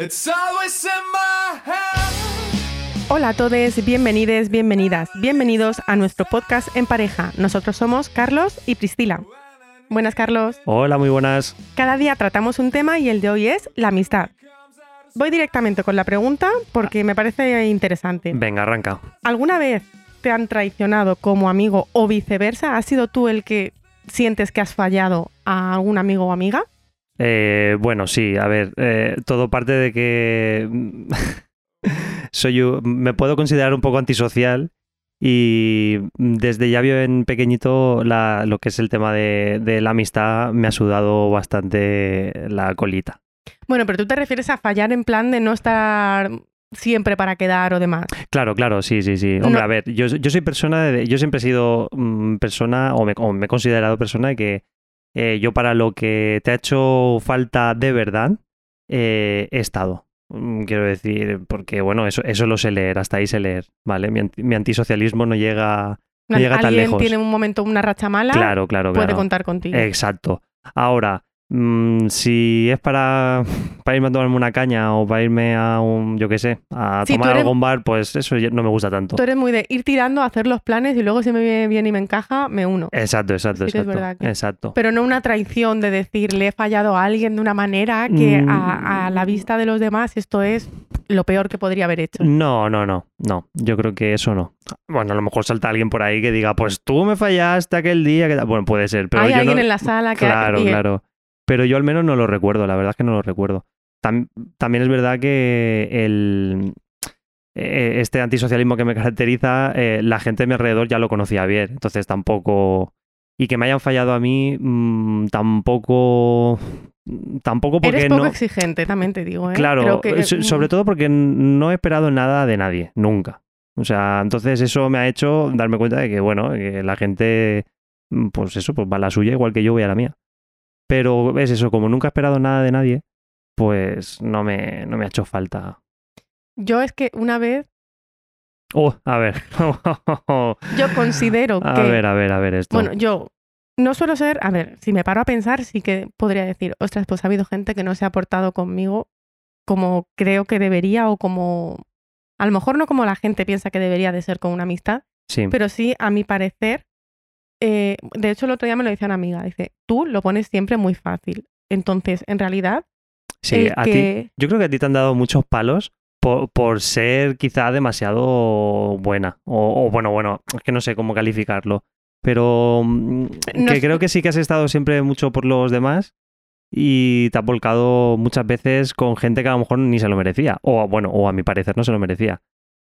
It's always in my head. Hola a todos, bienvenidos, bienvenidas, bienvenidos a nuestro podcast en pareja. Nosotros somos Carlos y Priscila. Buenas, Carlos. Hola, muy buenas. Cada día tratamos un tema y el de hoy es la amistad. Voy directamente con la pregunta porque me parece interesante. Venga, arranca. ¿Alguna vez te han traicionado como amigo o viceversa? ¿Has sido tú el que sientes que has fallado a algún amigo o amiga? Eh, bueno, sí, a ver, eh, todo parte de que soy me puedo considerar un poco antisocial y desde ya bien pequeñito la- lo que es el tema de, de la amistad me ha sudado bastante la colita. Bueno, pero tú te refieres a fallar en plan de no estar siempre para quedar o demás. Claro, claro, sí, sí, sí. Hombre, No. a ver, yo, yo soy persona, de- yo siempre he sido mm, persona, o me, o me he considerado persona de que eh, yo para lo que te ha hecho falta de verdad, eh, he estado. Mm, Quiero decir, porque bueno, eso, eso lo sé leer, hasta ahí sé leer, ¿vale? Mi, mi antisocialismo no llega... No llega tan Alguien lejos. tiene un momento, una racha mala, Claro, claro, puede claro. contar contigo. Exacto. Ahora, mm, si es para, para irme a tomarme una caña o para irme a un, yo qué sé, a Sí, tomar eres- algún bar, pues eso no me gusta tanto. Tú eres muy de ir tirando, hacer los planes y luego si me viene bien y me encaja, me uno. Exacto, exacto, Sí que es exacto. que- Exacto. Pero no una traición de decir le he fallado a alguien de una manera que Mm. a, a la vista de los demás esto es lo peor que podría haber hecho. No, no, no, no. Yo creo que eso no. Bueno, a lo mejor salta alguien por ahí que diga, pues tú me fallaste aquel día. Que... Bueno, puede ser, pero Hay yo alguien no... en la sala que Claro, claro. Pero yo al menos no lo recuerdo, la verdad es que no lo recuerdo. Tam- también es verdad que el, eh, este antisocialismo que me caracteriza, eh, la gente de mi alrededor ya lo conocía bien, entonces tampoco... Y que me hayan fallado a mí, mm, tampoco... Tampoco porque Eres poco no... exigente, también te digo. ¿eh? Claro, Creo que, so- sobre todo porque no he esperado nada de nadie, nunca. O sea, entonces eso me ha hecho darme cuenta de que, bueno, que la gente, mm, pues eso, pues va a la suya igual que yo voy a la mía. Pero es eso, como nunca he esperado nada de nadie, pues no me, no me ha hecho falta. Yo es que una vez, Oh, a ver. yo considero a que... ver, a ver, a ver esto. Bueno, yo no suelo ser, a ver, si me paro a pensar, sí que podría decir, ostras, pues ha habido gente que no se ha portado conmigo como creo que debería o como, a lo mejor no como la gente piensa que debería de ser con una amistad, sí. pero sí, a mi parecer, eh, de hecho el otro día me lo decía una amiga, dice, tú lo pones siempre muy fácil. Entonces, en realidad, sí, a ti, que... yo creo que a ti te han dado muchos palos por, por ser quizá demasiado buena. O, o bueno, bueno, es que no sé cómo calificarlo. Pero mm, No que creo que sí que has estado siempre mucho por los demás y te has volcado muchas veces con gente que a lo mejor ni se lo merecía. O bueno, o a mi parecer no se lo merecía.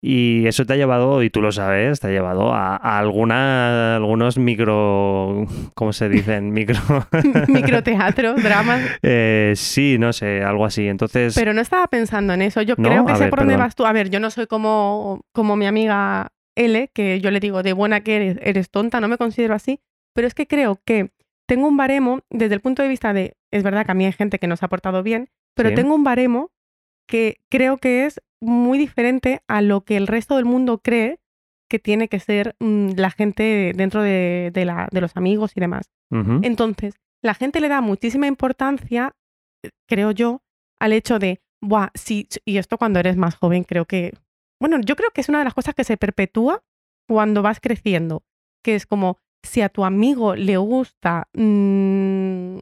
Y eso te ha llevado, y tú lo sabes, te ha llevado a, a alguna, algunos micro... ¿Cómo se dicen? Micro... microteatro, dramas, Eh, sí, no sé, algo así. Entonces... pero no estaba pensando en eso. Yo ¿No? creo que A sé ver, por dónde vas tú. A ver, yo no soy como, como mi amiga L, que yo le digo de buena que eres, eres tonta, no me considero así, pero es que creo que tengo un baremo desde el punto de vista de, es verdad que a mí hay gente que no se ha portado bien, pero Sí. tengo un baremo que creo que es muy diferente a lo que el resto del mundo cree que tiene que ser mm, la gente dentro de, de la- de los amigos y demás. Entonces, la gente le da muchísima importancia, eh, creo yo, al hecho de, Buah, sí, y esto cuando eres más joven, creo que, bueno, yo creo que es una de las cosas que se perpetúa cuando vas creciendo, que es como, si a tu amigo le gusta mm,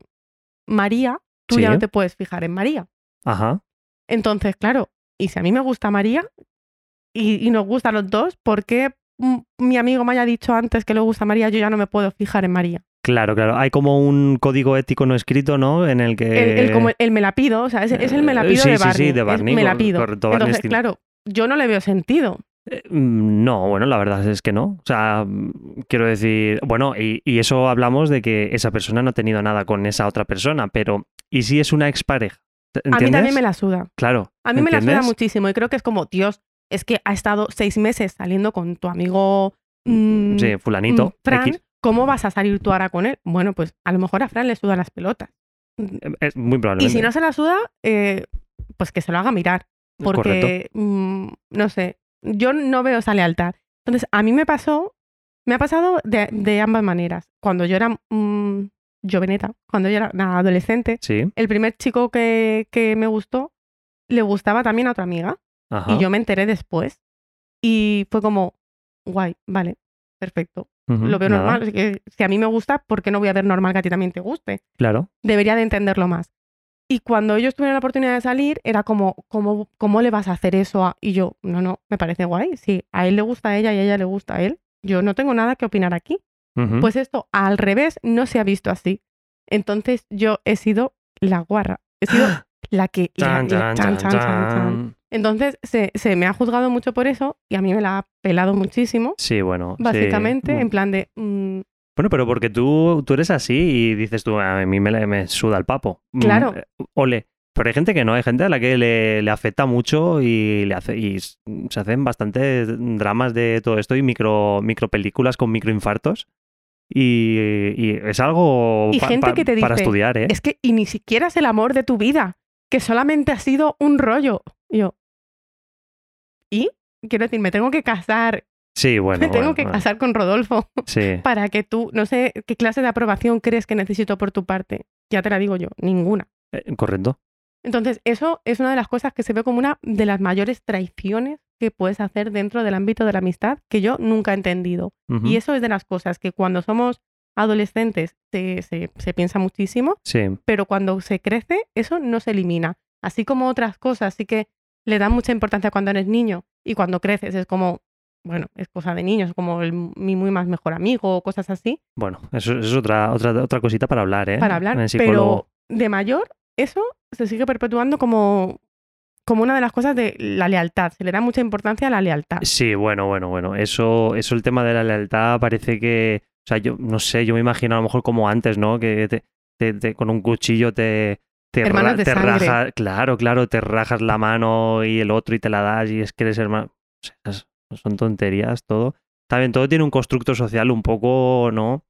María, tú ya no te puedes fijar en María. Ajá. Entonces, claro, y si a mí me gusta María y, y nos gustan los dos, ¿por qué mi amigo me haya dicho antes que le gusta María, yo ya no me puedo fijar en María? Claro, claro. Hay como un código ético no escrito, ¿no? En el que... el, el como el, el me la pido, o sea, es, es el me la Eh, pido sí, de sí, Barney. sí, de es Barney, me la pido. correcto, Entonces, claro, yo no le veo sentido. Eh, mm, No, bueno, la verdad es que no. O sea, mm, quiero decir, bueno, y, y eso hablamos de que esa persona no ha tenido nada con esa otra persona, pero ¿y si es una expareja? A mí también me la suda. Claro. A mí me la suda muchísimo y creo que es como, Dios, es que ha estado seis meses saliendo con tu amigo mm, Sí, fulanito. mm, Fran, X. ¿cómo vas a salir tú ahora con él? Bueno, pues a lo mejor a Fran le sudan las pelotas. Eh, Es muy Y probablemente. si no se la suda, eh, pues que se lo haga mirar. Porque, mm, no sé, yo no veo esa lealtad. Entonces, a mí me pasó, me ha pasado de, de ambas maneras. Cuando yo era mm, joveneta, cuando yo era adolescente, Sí. el primer chico que, que me gustó, le gustaba también a otra amiga. Ajá. Y yo me enteré después. Y fue como, guay, vale, perfecto. Lo veo nada, normal. que si a mí me gusta, ¿por qué no voy a ver normal que a ti también te guste? Claro. Debería de entenderlo más. Y cuando ellos tuvieron la oportunidad de salir, era como, ¿cómo, cómo le vas a hacer eso? a-?" Y yo, no, no, me parece guay. Si a él le gusta a ella y a ella le gusta a él, yo no tengo nada que opinar aquí. Pues esto, al revés, no se ha visto así. Entonces yo he sido la guarra. He sido la que... Chan, la- chan, chan. Entonces se, se me ha juzgado mucho por eso y a mí me la ha pelado muchísimo, Sí, bueno. sí. básicamente, Mm. en plan de... mm, Bueno, pero porque tú, tú eres así y dices tú, a mí me, me suda el papo. Mm, Claro. eh, Ole. Pero hay gente que no, hay gente a la que le, le afecta mucho y, le hace, y se hacen bastantes dramas de todo esto y micro, micro películas con microinfartos. Y, y es algo Y pa- gente pa- que te para dice, estudiar, ¿eh? es que y ni siquiera es el amor de tu vida, que solamente ha sido un rollo. Y yo, ¿y? Quiero decir, me tengo que casar, Sí, bueno. me tengo bueno, que bueno, casar con Rodolfo Sí. para que tú, no sé, qué clase de aprobación crees que necesito por tu parte. Ya te la digo yo, ninguna. Eh, correcto. Entonces, eso es una de las cosas que se ve como una de las mayores traiciones que puedes hacer dentro del ámbito de la amistad que yo nunca he entendido. Y eso es de las cosas que cuando somos adolescentes se, se, se piensa muchísimo, Sí. pero cuando se crece, eso no se elimina. Así como otras cosas, sí que le dan mucha importancia cuando eres niño y cuando creces es como, bueno, es cosa de niños, como el, mi muy más mejor amigo o cosas así, Bueno, eso, eso es otra, otra, otra cosita para hablar, ¿eh? para hablar. Pero de mayor, eso se sigue perpetuando como, como una de las cosas de la lealtad. Se le da mucha importancia a la lealtad. Sí, bueno, bueno, bueno. Eso, eso el tema de la lealtad parece que. O sea, yo no sé, yo me imagino a lo mejor como antes, ¿no? Que te, te- te- con un cuchillo te. Te, ra- te rajas, claro, claro, te rajas la mano y el otro y te la das y es que eres hermano. O sea, son tonterías, todo. También todo tiene un constructo social un poco, ¿no?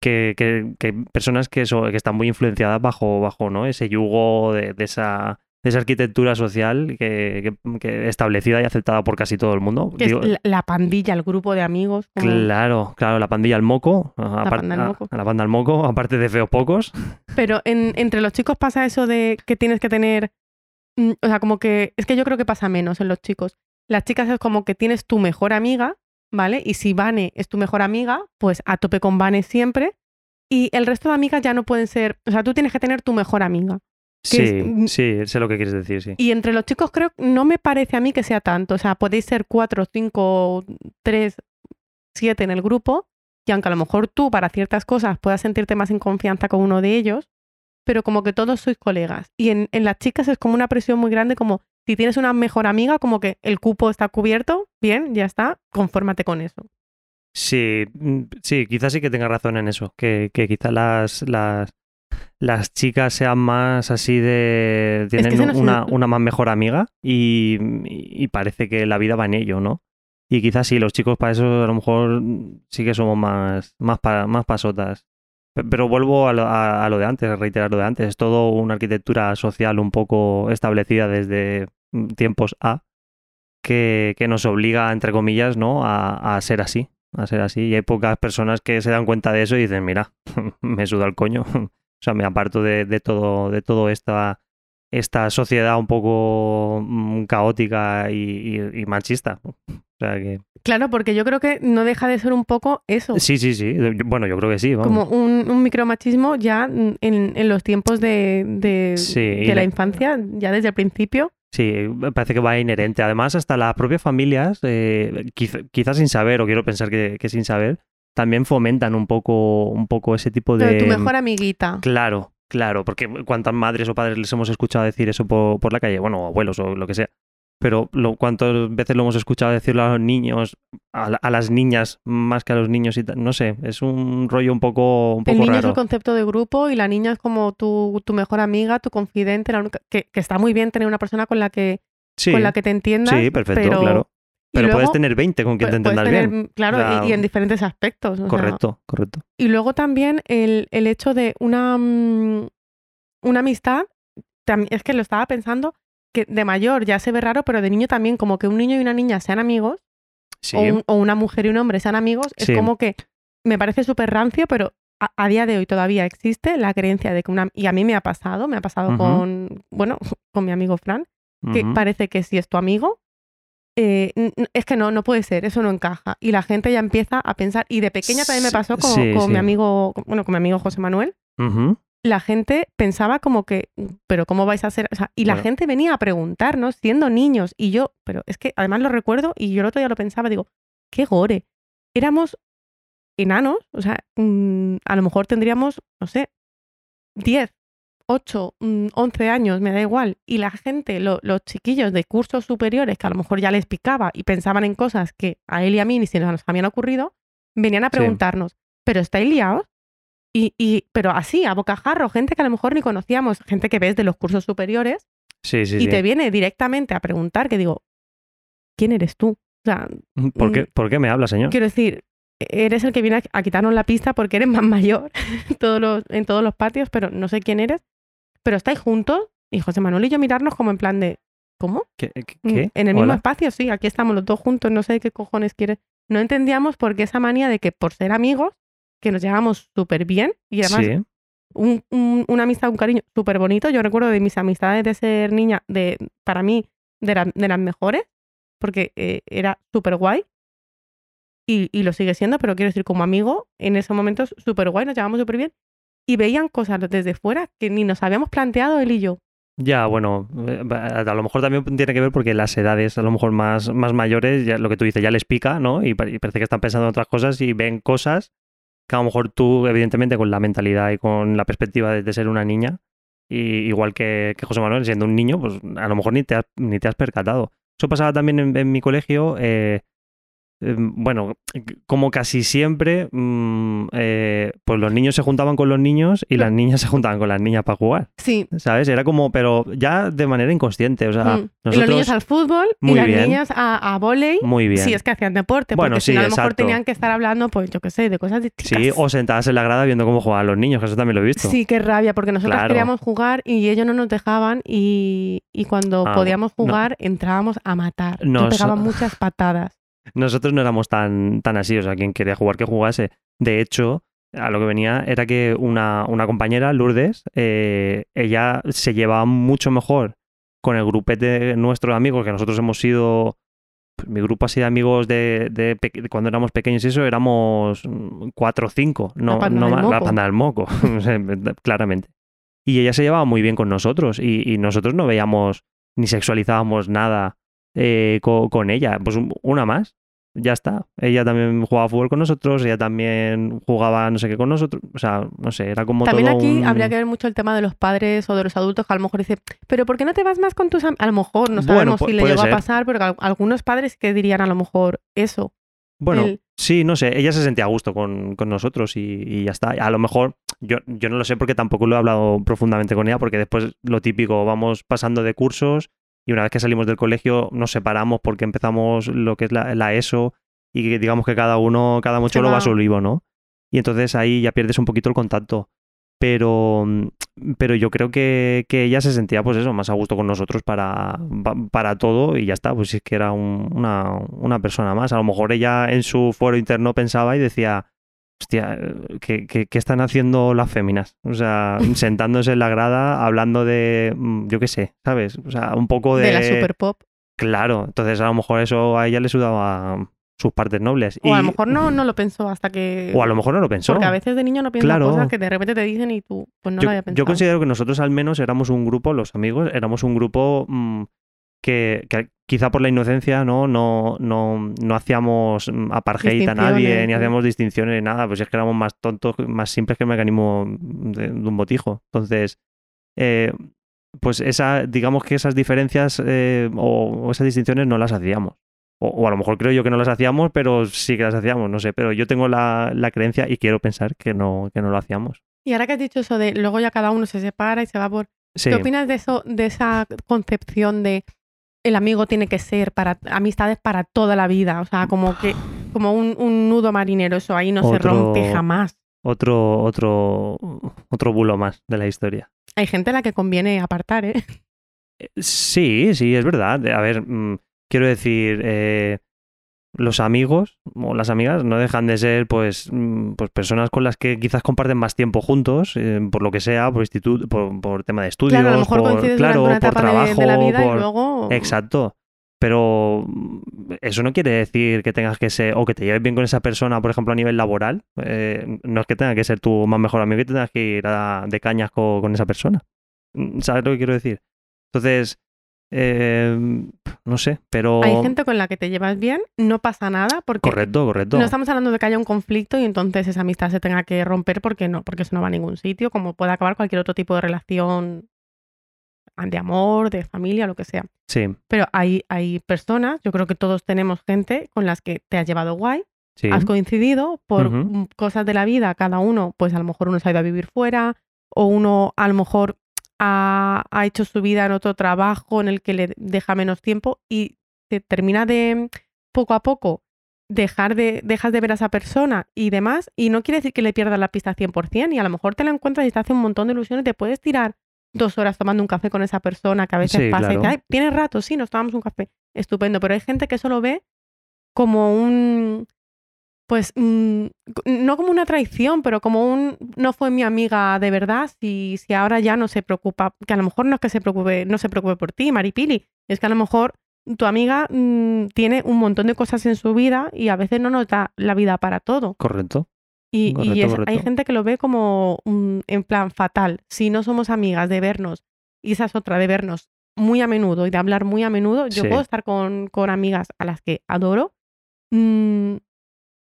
Que, que, que personas que, so- que están muy influenciadas bajo, bajo ¿no? ese yugo de, de esa, de esa arquitectura social que, que- que establecida y aceptada por casi todo el mundo. Que Digo, es la, la pandilla, el grupo de amigos. Claro, claro, la pandilla al moco. apar- banda al a- moco. a la banda al moco, aparte de feos pocos. Pero en- entre los chicos pasa eso de que tienes que tener. mm, O sea, como que. Es que yo creo que pasa menos en los chicos. Las chicas es como que tienes tu mejor amiga, ¿vale? Y si Vane es tu mejor amiga, pues a tope con Vane siempre. Y el resto de amigas ya no pueden ser. O sea, tú tienes que tener tu mejor amiga. Es- Sí, sí, sé lo que quieres decir, sí. Y entre los chicos creo, no me parece a mí que sea tanto. O sea, podéis ser cuatro, cinco, tres, siete en el grupo. Y aunque a lo mejor tú para ciertas cosas puedas sentirte más en confianza con uno de ellos, pero como que todos sois colegas. Y en, en las chicas es como una presión muy grande, como si tienes una mejor amiga, como que el cupo está cubierto, bien, ya está, confórmate con eso. Sí, mm, sí, quizás sí que tenga razón en eso. Que, que quizás las, las, las chicas sean más así de. Tienen no una, una más mejor amiga y, y parece que la vida va en ello, ¿no? Y quizás sí, los chicos para eso a lo mejor sí que somos más, más, pa- más pasotas. Pe- Pero vuelvo a lo, a- a lo de antes, a reiterar lo de antes. Es todo una arquitectura social un poco establecida desde tiempos A que, que nos obliga, entre comillas, ¿no? A, a ser así. A ser así. Y hay pocas personas que se dan cuenta de eso y dicen, mira, me suda el coño. o sea, me aparto de, de todo, de todo esta, esta sociedad un poco mm, caótica y, y- y machista. O sea que. Claro, porque yo creo que no deja de ser un poco eso. Sí, sí, sí. Bueno, yo creo que sí. Vamos. Como un, un micromachismo ya en, en los tiempos de, de, Sí, y de la la- infancia, ya desde el principio. Sí, me parece que va inherente. Además, hasta las propias familias, eh, quiz- quizás sin saber, o quiero pensar que, que sin saber, también fomentan un poco, un poco ese tipo Pero de. tu mejor amiguita. Claro, claro, porque cuántas madres o padres les hemos escuchado decir eso por, por la calle, bueno, o abuelos o lo que sea. Pero lo, cuántas veces lo hemos escuchado decirlo a los niños, a, la- a las niñas más que a los niños y tal. No sé, es un rollo un poco, un El poco niño es raro. el concepto de grupo y la niña es como tu, tu mejor amiga, tu confidente, la única- que, que está muy bien tener una persona con la que, Sí, con la que te entiendas. sí, perfecto, pero, claro. Pero puedes tener 20 con quien te entendas tener, bien. Claro, O sea, y, y en diferentes aspectos. sea, Correcto, correcto. y luego también el, el hecho de una, mm, una amistad, es que lo estaba pensando, que de mayor ya se ve raro, pero de niño también, como que un niño y una niña sean amigos, Sí, o, un- o una mujer y un hombre sean amigos, es Sí. como que me parece súper rancio, pero a, a día de hoy todavía existe la creencia de que una... Y a mí me ha pasado, me ha pasado con, bueno, con mi amigo Fran, que parece que si es tu amigo, eh, es que no, no puede ser, eso no encaja. Y la gente ya empieza a pensar, y de pequeña también me pasó con, sí, con mi amigo, bueno, con mi amigo José Manuel, Ujú. La gente pensaba como que, pero ¿cómo vais a hacer? O sea, y la Bueno. gente venía a preguntarnos siendo niños y yo, pero es que además lo recuerdo y yo el otro día lo pensaba, digo, qué gore. Éramos enanos, o sea, mm, a lo mejor tendríamos, no sé, 10, 8, mm, 11 años, me da igual. Y la gente, lo- los chiquillos de cursos superiores, que a lo mejor ya les picaba y pensaban en cosas que a él y a mí ni se nos habían ocurrido, venían a Sí. preguntarnos, ¿pero estáis liados? Y, y, pero así, a bocajarro, gente que a lo mejor ni conocíamos, gente que ves de los cursos superiores, Sí, sí, y sí. te viene directamente a preguntar, que digo, ¿quién eres tú? O sea, ¿Por qué, Mm. ¿Por qué me habla, señor? quiero decir, eres el que viene a, quitarnos la pista porque eres más mayor en todos los, en todos los patios, pero no sé quién eres. Pero estáis juntos y José Manuel y yo mirarnos como en plan de, ¿cómo? ¿Qué? Mm, qué? En el mismo Hola. espacio, sí, aquí estamos los dos juntos, no sé qué cojones quieres. No entendíamos por qué esa manía de que por ser amigos, que nos llevamos súper bien y además Sí, un- un- una amistad, un cariño súper bonito. Yo recuerdo de mis amistades de ser niña, de, para mí, de, la- de las mejores, porque eh, era súper guay. Y, y lo sigue siendo, pero quiero decir, como amigo, en esos momentos súper guay, nos llevamos súper bien. Y veían cosas desde fuera que ni nos habíamos planteado él y yo. Ya, bueno, eh, a lo mejor también tiene que ver porque las edades a lo mejor más, más mayores, ya, lo que tú dices, ya les pica, ¿no? Y, y parece que están pensando en otras cosas y ven cosas que a lo mejor tú, evidentemente, con la mentalidad y con la perspectiva de, ser una niña, y igual que, José Manuel siendo un niño, pues a lo mejor ni te has, ni te has percatado. Eso pasaba también en, en mi colegio. eh, bueno, como casi siempre, mm, eh, pues los niños se juntaban con los niños y las niñas se juntaban con las niñas para jugar. Sí. ¿Sabes? Era como, pero ya de manera inconsciente. O sea, mm. Y los niños al fútbol y las bien. niñas a, a volei. Muy bien. Sí, es que hacían deporte, Bueno, porque si sí, no, a lo mejor exacto. tenían que estar hablando, pues yo qué sé, de cosas distintas. Sí, o sentadas en la grada viendo cómo jugaban los niños, que eso también lo he visto. Sí, qué rabia, porque nosotros Claro. queríamos jugar y ellos no nos dejaban y, y cuando Ah, podíamos no. jugar entrábamos a matar. Nos Nos- pegaban muchas patadas. Nosotros no éramos tan, tan así, o sea, quien quería jugar que jugase. De hecho, a lo que venía era que una, una compañera, Lourdes, eh, ella se llevaba mucho mejor con el grupete de nuestros amigos, que nosotros hemos sido. pues, mi grupo así de amigos de, de pe- de cuando éramos pequeños y eso, éramos cuatro o cinco, no, La panda no del más, la moco. panda del moco, claramente. Y ella se llevaba muy bien con nosotros y, y nosotros no veíamos ni sexualizábamos nada eh, co- con, ella. Pues un- una más, ya está. Ella también jugaba fútbol con nosotros, ella también jugaba no sé qué con nosotros. O sea, no sé, era como También todo aquí un- habría que ver mucho el tema de los padres o de los adultos que a lo mejor dicen, pero ¿por qué no te vas más con tus amigos? A lo mejor no sabemos si le llegó ser. a pasar, pero al- algunos padres que dirían a lo mejor eso. Bueno, el- sí, no sé, ella se sentía a gusto con, con nosotros y, y ya está. A lo mejor, yo, yo no lo sé porque tampoco lo he hablado profundamente con ella, porque después lo típico, vamos pasando de cursos y una vez que salimos del colegio nos separamos porque empezamos lo que es la, la ESO y que digamos que cada uno, cada mochuelo va va. a su olivo, ¿no? Y entonces ahí ya pierdes un poquito el contacto. Pero, pero yo creo que, que ella se sentía, pues eso, más a gusto con nosotros para, pa- para todo y ya está, pues es que era un- una, una persona más. A lo mejor ella en su foro interno pensaba y decía, hostia, ¿qué, qué, qué están haciendo las féminas? O sea, sentándose en la grada, hablando de, mm, yo qué sé, ¿sabes? O sea, un poco de... de la super pop. Claro, entonces a lo mejor eso a ella le sudaba sus partes nobles. O a lo mejor no, no lo pensó hasta que... o a lo mejor no lo pensó. Porque a veces de niño no piensas Claro. cosas que de repente te dicen y tú pues no yo, lo había yo pensado. considero que nosotros al menos éramos un grupo, los amigos, éramos un grupo mm, que, que quizá por la inocencia no, no, no, no hacíamos mm, apartheid a nadie, ni hacíamos distinciones ni nada, pues es que éramos más tontos, más simples que el mecanismo de, de un botijo. Entonces, eh, pues esa, digamos que esas diferencias eh, o, o esas distinciones no las hacíamos. O, o a lo mejor creo yo que no las hacíamos, pero sí que las hacíamos, no sé. Pero yo tengo la, la creencia y quiero pensar que no, que no lo hacíamos. Y ahora que has dicho eso de luego ya cada uno se separa y se va por... Sí. ¿Qué opinas de eso, de esa concepción de el amigo tiene que ser para amistades para toda la vida? O sea, como que como un, un nudo marinero, eso ahí no se rompe jamás. Otro, otro, otro bulo más de la historia. Hay gente a la que conviene apartar, ¿eh? Eh, Sí, sí, es verdad. A ver, mm, quiero decir, eh, los amigos o las amigas no dejan de ser pues, mm, pues personas con las que quizás comparten más tiempo juntos, eh, por lo que sea, por instituto, por, por tema de estudios, claro, a lo mejor por, claro, por de- trabajo, de, la vida por- y luego... Exacto. Pero mm, eso no quiere decir que tengas que ser, o que te lleves bien con esa persona, por ejemplo, a nivel laboral. Eh, no es que tenga que ser tu más mejor amigo y tengas que ir a- de cañas co- con, esa persona. Mm, ¿Sabes lo que quiero decir? Entonces, eh, no sé, pero... Hay gente con la que te llevas bien, no pasa nada porque Correcto, correcto. no estamos hablando de que haya un conflicto y entonces esa amistad se tenga que romper porque no, porque eso no va a ningún sitio, como puede acabar cualquier otro tipo de relación de amor, de familia, lo que sea. Sí, Pero hay, hay personas, yo creo que todos tenemos gente con las que te has llevado guay, sí. has coincidido por cosas de la vida, cada uno, pues a lo mejor uno se ha ido a vivir fuera, o uno a lo mejor ha, ha hecho su vida en otro trabajo en el que le deja menos tiempo y te termina de poco a poco dejar de, dejas de ver a esa persona y demás, y no quiere decir que le pierdas la pista 100%, y a lo mejor te la encuentras y te hace un montón de ilusiones, te puedes tirar dos horas tomando un café con esa persona que a veces Sí, pasa y dice, "Ay, tienes rato, sí, nos tomamos un café, estupendo, pero hay gente que solo ve como un, pues, mm, no como una traición, pero como un, no fue mi amiga de verdad, si, si ahora ya no se preocupa, que a lo mejor no es que se preocupe, no se preocupe por ti, Maripili, es que a lo mejor tu amiga mm, tiene un montón de cosas en su vida y a veces no nos da la vida para todo. Correcto. Y, y Correcto, es- correcto. hay gente que lo ve como mm, en plan fatal. Si no somos amigas de vernos, y esa es otra, de vernos muy a menudo y de hablar muy a menudo, yo Sí. puedo estar con, con amigas a las que adoro.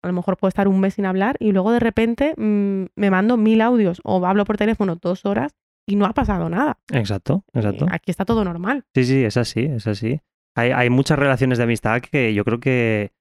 A lo mejor puedo estar un mes sin hablar y luego de repente mm, me mando mil audios o hablo por teléfono dos horas y no ha pasado nada. Exacto, exacto. Eh, Aquí está todo normal. Sí, sí, es así, es así. Hay, hay muchas relaciones de amistad que yo creo que,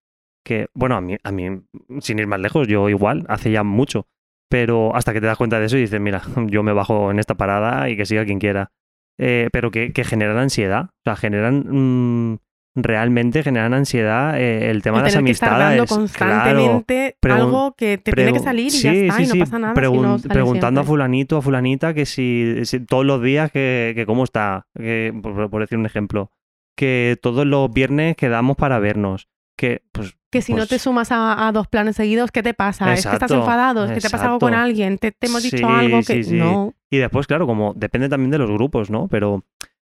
que bueno, a mí, a mí, sin ir más lejos, yo igual, hace ya mucho. Pero hasta que te das cuenta de eso y dices, mira, yo me bajo en esta parada y que siga quien quiera. Eh, pero que, que generan ansiedad. O sea, generan. mm, realmente generan ansiedad eh, el tema El de las tener que estar dando amistades. claro. constantemente Pregun- algo que te tiene que salir y sí, ya está, sí, y no sí, pasa nada. si pregun- no sale preguntando a fulanito, a fulanita, que si, si todos los días, que, que cómo está, que, por, por decir un ejemplo, que todos los viernes quedamos para vernos, que pues Que si no Pues- te sumas a, a dos planes seguidos, ¿qué te pasa? ¿Es que estás Exacto, enfadado? ¿Es que te pasa algo con exacto. alguien? ¿Te, te hemos dicho algo que no? Y después, claro, como depende también de los grupos, ¿no? Pero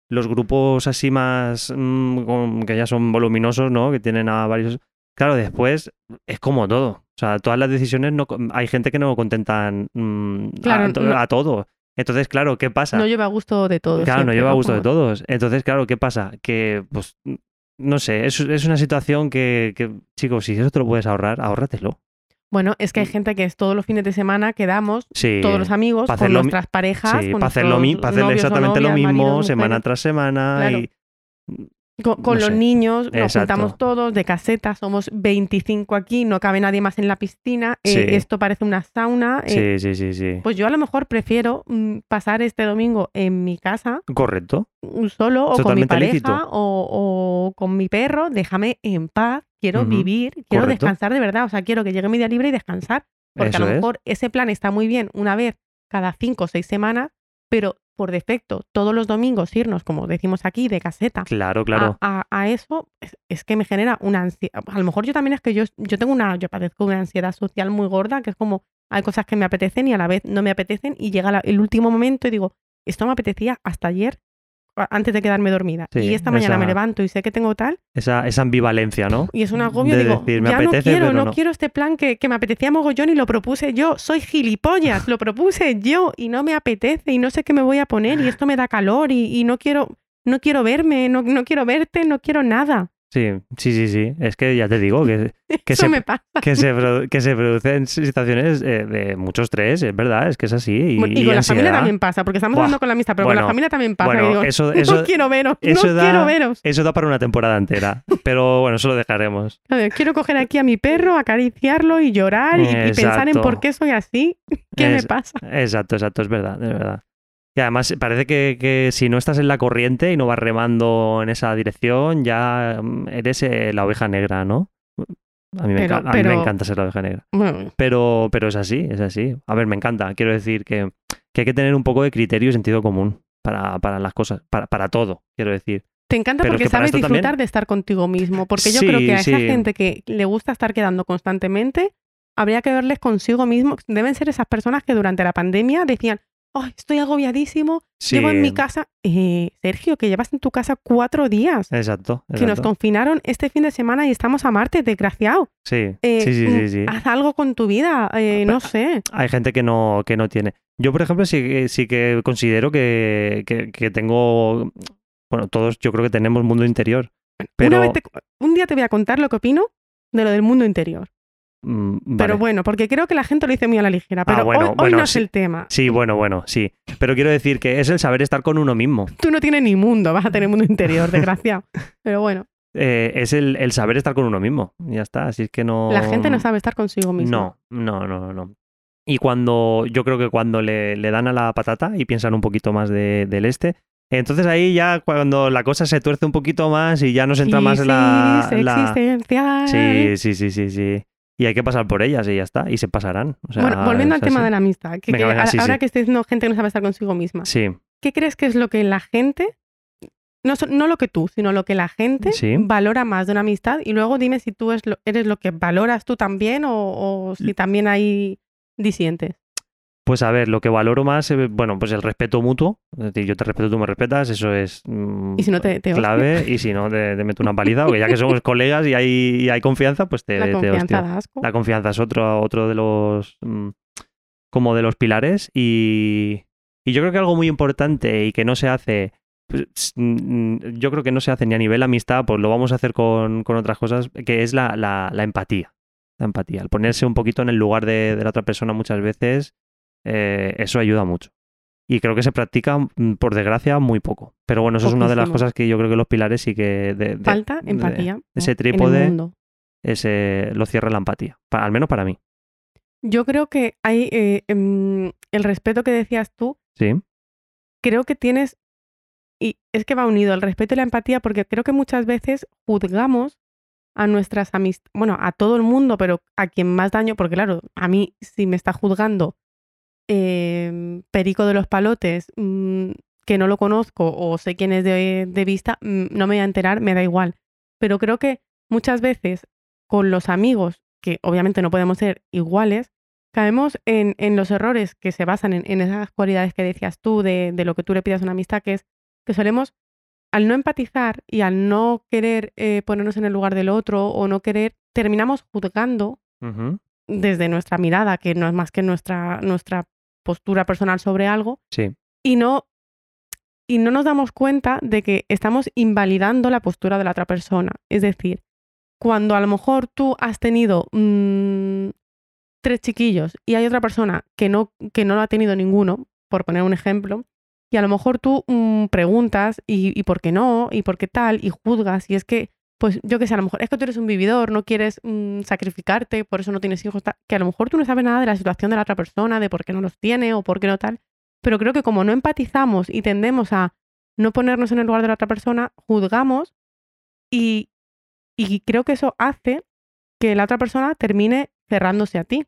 los grupos así más mm, que ya son voluminosos, ¿no? Que tienen a varios. Claro, después es como todo. O sea, todas las decisiones no hay gente que no contentan mm, Claro, a, to- no- a todo. Entonces, claro, ¿qué pasa? No lleva a gusto de todos. Claro, no lleva a gusto de todos. Entonces, claro, ¿qué pasa? Que, pues, no sé, es, es una situación que, que, chicos, si eso te lo puedes ahorrar, ahórratelo. Bueno, es que hay gente que es todos los fines de semana quedamos, Sí. todos los amigos, con lo nuestras parejas, Sí, con para hacer, lo mi- nuestros pa' hacer novios o exactamente lo mismo semana tras semana Claro. y Con, con no los sé. niños nos Exacto. juntamos todos de caseta, somos 25 aquí, no cabe nadie más en la piscina, eh, esto parece una sauna. eh, sí, sí, sí, sí. Pues yo a lo mejor prefiero mm, pasar este domingo en mi casa Correcto. mm, solo o con mi pareja o con mi perro, déjame en paz, quiero vivir, quiero correcto. descansar de verdad, o sea, quiero que llegue mi día libre y descansar, porque a lo es. mejor ese plan está muy bien una vez cada cinco o seis semanas, pero por defecto todos los domingos irnos, como decimos aquí, de caseta. Claro, claro. A, a- a eso es, es que me genera una ansiedad. A lo mejor yo también es que yo, yo tengo una, yo padezco una ansiedad social muy gorda, que es como hay cosas que me apetecen y a la vez no me apetecen y llega la- el último momento y digo, esto me apetecía hasta ayer antes de quedarme dormida. Sí, y esta mañana me levanto y sé que tengo tal Esa, esa ambivalencia, ¿no? y es un agobio. De digo, decir, me ya no apetece, quiero, pero no, no. quiero este plan que, que me apetecía mogollón y lo propuse yo. Soy gilipollas, lo propuse yo y no me apetece y no sé qué me voy a poner y esto me da calor y, y no quiero no quiero verme, no, no quiero verte, no quiero nada. Sí, sí, sí, sí. Es que ya te digo que, que, se, me pasa. que, se, que se producen situaciones eh, de mucho estrés, es verdad, es que es así. Y, con la familia también pasa, porque estamos Buah, hablando con la amistad, pero con la familia también pasa. bueno, digo, eso- eso- no quiero veros, eso no da- quiero veros. Eso da para una temporada entera. Pero bueno, eso lo dejaremos. Ver, quiero coger aquí a mi perro, acariciarlo y llorar y, y pensar en por qué soy así. ¿Qué me pasa? Exacto, exacto, es verdad, es verdad. Y además parece que, que si no estás en la corriente y no vas remando en esa dirección, ya mm, eres eh, la oveja negra, ¿no? A mí, me, Pero- mí encanta ser la oveja negra. Bueno, Pero, pero es así, es así. A ver, me encanta. Quiero decir que, que hay que tener un poco de criterio y sentido común para, para las cosas, para, para todo, quiero decir. Te encanta Pero porque sabes disfrutar también- de estar contigo mismo. Porque yo Sí, creo que a esa sí. gente que le gusta estar quedando constantemente, habría que verles consigo mismo. Deben ser esas personas que durante la pandemia decían, "Ay, estoy agobiadísimo, Sí, llevo en mi casa. Eh, Sergio, que llevas en tu casa cuatro días. Exacto. Que nos exacto. confinaron este fin de semana y estamos a martes, desgraciado. Sí, Eh, sí, sí, sí, mm, sí. Haz algo con tu vida, eh, no sé. Hay gente que no, que no tiene. Yo, por ejemplo, sí, que- sí que considero que, que- que tengo. Bueno, todos yo creo que tenemos mundo interior. Pero, Una vez te- un día te voy a contar lo que opino de lo del mundo interior. Mm, Pero bueno, porque creo que la gente lo dice muy a la ligera. Pero Ah, bueno, hoy, hoy bueno, no es sí. el tema. Sí, bueno, bueno, sí. Pero quiero decir que es el saber estar con uno mismo. Tú no tienes ni mundo, vas a tener mundo interior, desgraciado. Pero bueno, Eh, es el, el saber estar con uno mismo. Ya está. Así es que no. la gente no sabe estar consigo mismo. No, no, no, no. Y cuando, yo creo que cuando le, le dan a la patata y piensan un poquito más de- del este, entonces ahí ya cuando la cosa se tuerce un poquito más y ya nos entra más en la... Sí, sí, sí, sí, sí. Y hay que pasar por ellas y ya está. Y se pasarán. O sea, bueno, volviendo al tema de la amistad, que, Venga, que venga, a- sí, ahora sí. que estoy diciendo gente que no sabe estar consigo misma, Sí, ¿qué crees que es lo que la gente, no, no lo que tú, sino lo que la gente Sí. valora más de una amistad? Y luego dime si tú es lo- eres lo que valoras tú también o, o si también hay disientes. Pues a ver, lo que valoro más, eh, bueno, pues el respeto mutuo. Es decir, yo te respeto, tú me respetas, eso es mm, Y si no te, te hostio. clave. Y si no, te, te meto una paliza, porque ya que somos colegas y hay, y hay confianza, pues te, la confianza da asco. La confianza es otro, otro de los mm, como de los pilares. Y, y yo creo que algo muy importante y que no se hace. pues, mm, yo creo que no se hace ni a nivel amistad, pues lo vamos a hacer con, con otras cosas, que es la, la- la empatía. La empatía. El ponerse un poquito en el lugar de, de la otra persona muchas veces, eh, eso ayuda mucho. Y creo que se practica, mm, por desgracia, muy poco. Pero bueno, eso es una de las cosas que yo creo que los pilares sí que. de- de- Falta de- empatía. ese trípode- ese, lo cierra la empatía. Pa- al menos para mí. Yo creo que hay eh, em, el respeto que decías tú, Sí. creo que tienes, y es que va unido el respeto y la empatía, porque creo que muchas veces juzgamos a nuestras amistades, bueno, a todo el mundo, pero a quien más daño, porque claro, a mí si me está juzgando em, Perico de los Palotes, mm, que no lo conozco o sé quién es de, de vista, mm, no me voy a enterar, me da igual. Pero creo que muchas veces con los amigos, que obviamente no podemos ser iguales, caemos en, en los errores que se basan en, en esas cualidades que decías tú, de, de lo que tú le pidas a una amistad, que es que solemos, al no empatizar y al no querer eh, ponernos en el lugar del otro o no querer, terminamos juzgando desde nuestra mirada, que no es más que nuestra, nuestra postura personal sobre algo, Sí. y no, y no nos damos cuenta de que estamos invalidando la postura de la otra persona. Es decir, cuando a lo mejor tú has tenido mm, tres chiquillos y hay otra persona que no, que no lo ha tenido ninguno, por poner un ejemplo, y a lo mejor tú mm, preguntas y, y por qué no, y por qué tal, y juzgas, y es que, pues yo que sé, a lo mejor es que tú eres un vividor, no quieres mm, sacrificarte, por eso no tienes hijos, tal, que a lo mejor tú no sabes nada de la situación de la otra persona, de por qué no los tiene o por qué no tal, pero creo que como no empatizamos y tendemos a no ponernos en el lugar de la otra persona, juzgamos y, y creo que eso hace que la otra persona termine cerrándose a ti.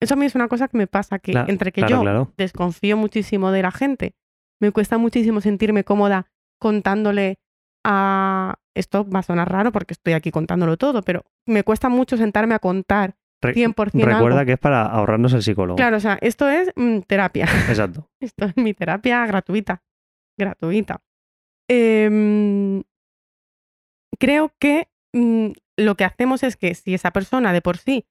Eso a mí es una cosa que me pasa, que entre que claro, yo claro. desconfío muchísimo de la gente, me cuesta muchísimo sentirme cómoda contándole a... Esto va a sonar raro porque estoy aquí contándolo todo, pero me cuesta mucho sentarme a contar Re- 100% Recuerda algo. que es para ahorrarnos el psicólogo. Claro, o sea, esto es mm, terapia. Exacto. Esto es mi terapia gratuita. Gratuita. Em, creo que mm, lo que hacemos es que si esa persona de por sí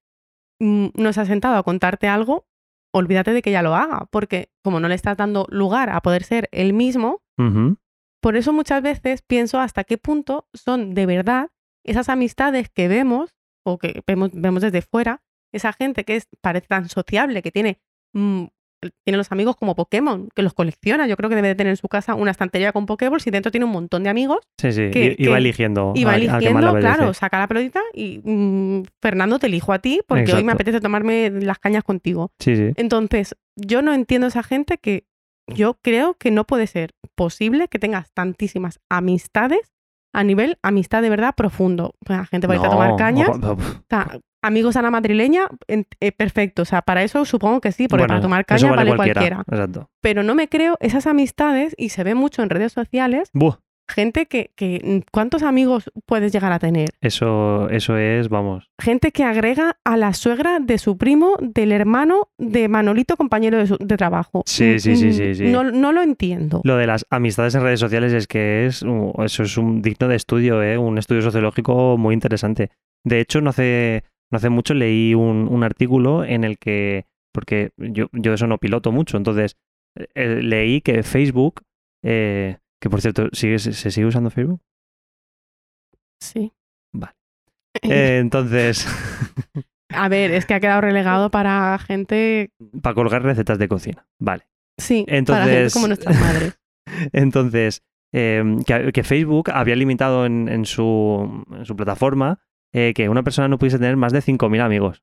mm, no se ha sentado a contarte algo, olvídate de que ya lo haga, porque como no le estás dando lugar a poder ser él mismo. Por eso muchas veces pienso hasta qué punto son de verdad esas amistades que vemos o que vemos, vemos desde fuera, esa gente que es, parece tan sociable, que tiene, mm, tiene los amigos como Pokémon, que los colecciona. Yo creo que debe de tener en su casa una estantería con Pokéballs y dentro tiene un montón de amigos Sí, sí. que- y, va eligiendo. y va eligiendo, claro, saca la pelotita y mm, Fernando te elijo a ti porque hoy me apetece tomarme las cañas contigo. Sí, sí. Entonces, yo no entiendo a esa gente que yo creo que no puede ser posible que tengas tantísimas amistades a nivel amistad de verdad profundo. Sea, gente va a irte a tomar No, cañas. ojo, O sea, amigos a la madrileña, eh, perfecto. O sea, para eso supongo que sí, porque Bueno, para tomar eso cañas vale vale cualquiera. Exacto. Pero no me creo esas amistades, y se ve mucho en redes sociales, Buh, gente que, que ¿cuántos amigos puedes llegar a tener? Eso, eso es, vamos. Gente que agrega a la suegra de su primo, del hermano de Manolito, compañero de, su- de trabajo. Sí, sí, sí, Mm, sí, sí. No, no lo entiendo. Lo de las amistades en redes sociales es que es eso es un digno de estudio, ¿eh? un estudio sociológico muy interesante. De hecho, no hace, no hace mucho leí un, un artículo en el que, porque yo, yo eso no piloto mucho, entonces eh, leí que Facebook, eh, que por cierto, ¿sigue, se, sigue usando Facebook? Sí. Vale. Eh, entonces, A ver, es que ha quedado relegado para gente. para colgar recetas de cocina. Vale. Sí, para gente Entonces- como nuestras madres. Entonces, eh, que, que Facebook había limitado en, en su, en su plataforma eh, que una persona no pudiese tener más de 5.000 amigos.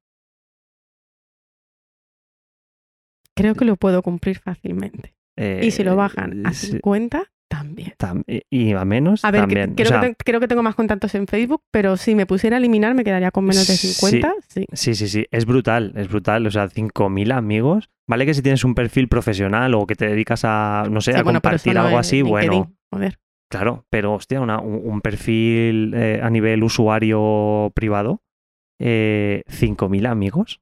Creo que lo puedo cumplir fácilmente. Eh, Y si lo bajan a sí, 50, también. tam- y a menos A ver, que- también. O creo, sea, que te- creo que tengo más contactos en Facebook, pero si me pusiera a eliminar me quedaría con menos de Sí. 50. Sí. Sí, sí, sí, es brutal, es brutal. O sea, 5.000 amigos. Vale que si tienes un perfil profesional o que te dedicas a, no sé, Sí, a bueno, compartir algo así, bueno, LinkedIn, Joder. claro, pero hostia, una- un perfil eh, a nivel usuario privado, eh, 5.000 amigos.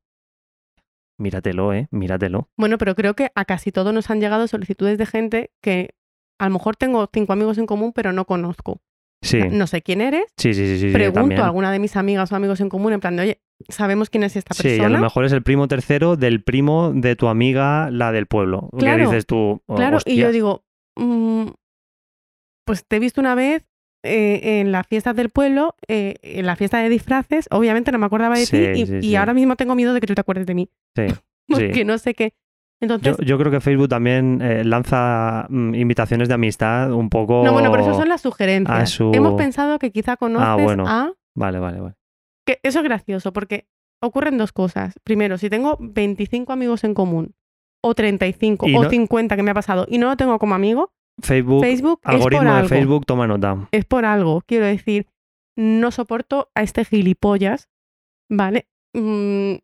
Míratelo, eh, míratelo. Bueno, pero creo que a casi todos nos han llegado solicitudes de gente que a lo mejor tengo cinco amigos en común, pero no conozco. Sí, No sé quién eres. sí, sí, sí, sí, Pregunto también. a alguna de mis amigas o amigos en común, en plan de, oye, ¿sabemos quién es esta Sí, persona? a lo mejor es el primo tercero del primo de tu amiga, la del pueblo. Claro, que dices tú, oh, Claro, y yo digo, mm, pues te he visto una vez eh, en las fiestas del pueblo, eh, en la fiesta de disfraces, obviamente no me acordaba de Sí, ti y, sí, y sí. ahora mismo tengo miedo de que tú te acuerdes de mí, Sí, porque sí. no sé qué. Yo, Entonces, yo creo que Facebook también eh, lanza mm, invitaciones de amistad un poco. no, bueno, pero eso son las sugerencias. su- Hemos pensado que quizá conoces bueno. a... Vale, vale, vale. Que eso es gracioso, porque ocurren dos cosas. Primero, si tengo 25 amigos en común, o 35, Y o no- 50 que me ha pasado, y no lo tengo como amigo, Facebook, Facebook es por algoritmo de algo. Facebook, toma nota. es por algo. Quiero decir, no soporto a este gilipollas, ¿vale? Mm,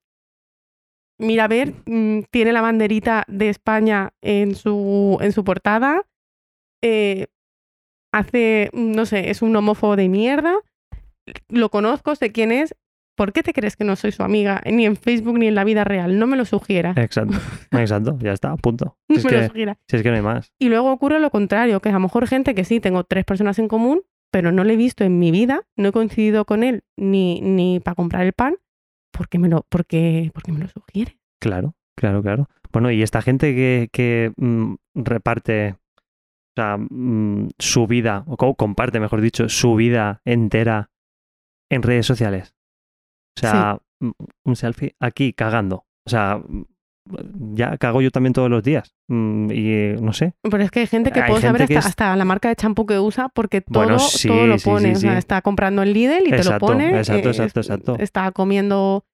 mira, a ver, mm, tiene la banderita de España en su, en su portada. eh, hace, mm, no sé, es un homófobo de mierda. Lo conozco, sé quién es. ¿Por qué te crees que no soy su amiga? Ni en Facebook ni en la vida real. No me lo sugiera. Exacto, exacto, ya está, punto. Si No es, me lo sugiera. si es que no hay más. Y luego ocurre lo contrario, que a lo mejor gente que sí, tengo tres personas en común, pero no le he visto en mi vida, no he coincidido con él ni, ni para comprar el pan, porque me lo, porque, porque me lo sugiere. Claro, claro, claro. Bueno, y esta gente que, que mm, reparte, o sea, mm, su vida, o co- comparte, mejor dicho, su vida entera en redes sociales. O sea, mm, un selfie aquí cagando. O sea, ya cago yo también todos los días. Mm, Y eh, no sé. Pero es que hay gente que Hay puedo saber gente hasta, que es- hasta la marca de champú que usa porque todo, Bueno, sí, todo lo sí, pone. sí, O sea, sí. está comprando en Lidl y te lo pone. exacto, eh, exacto, exacto. Está comiendo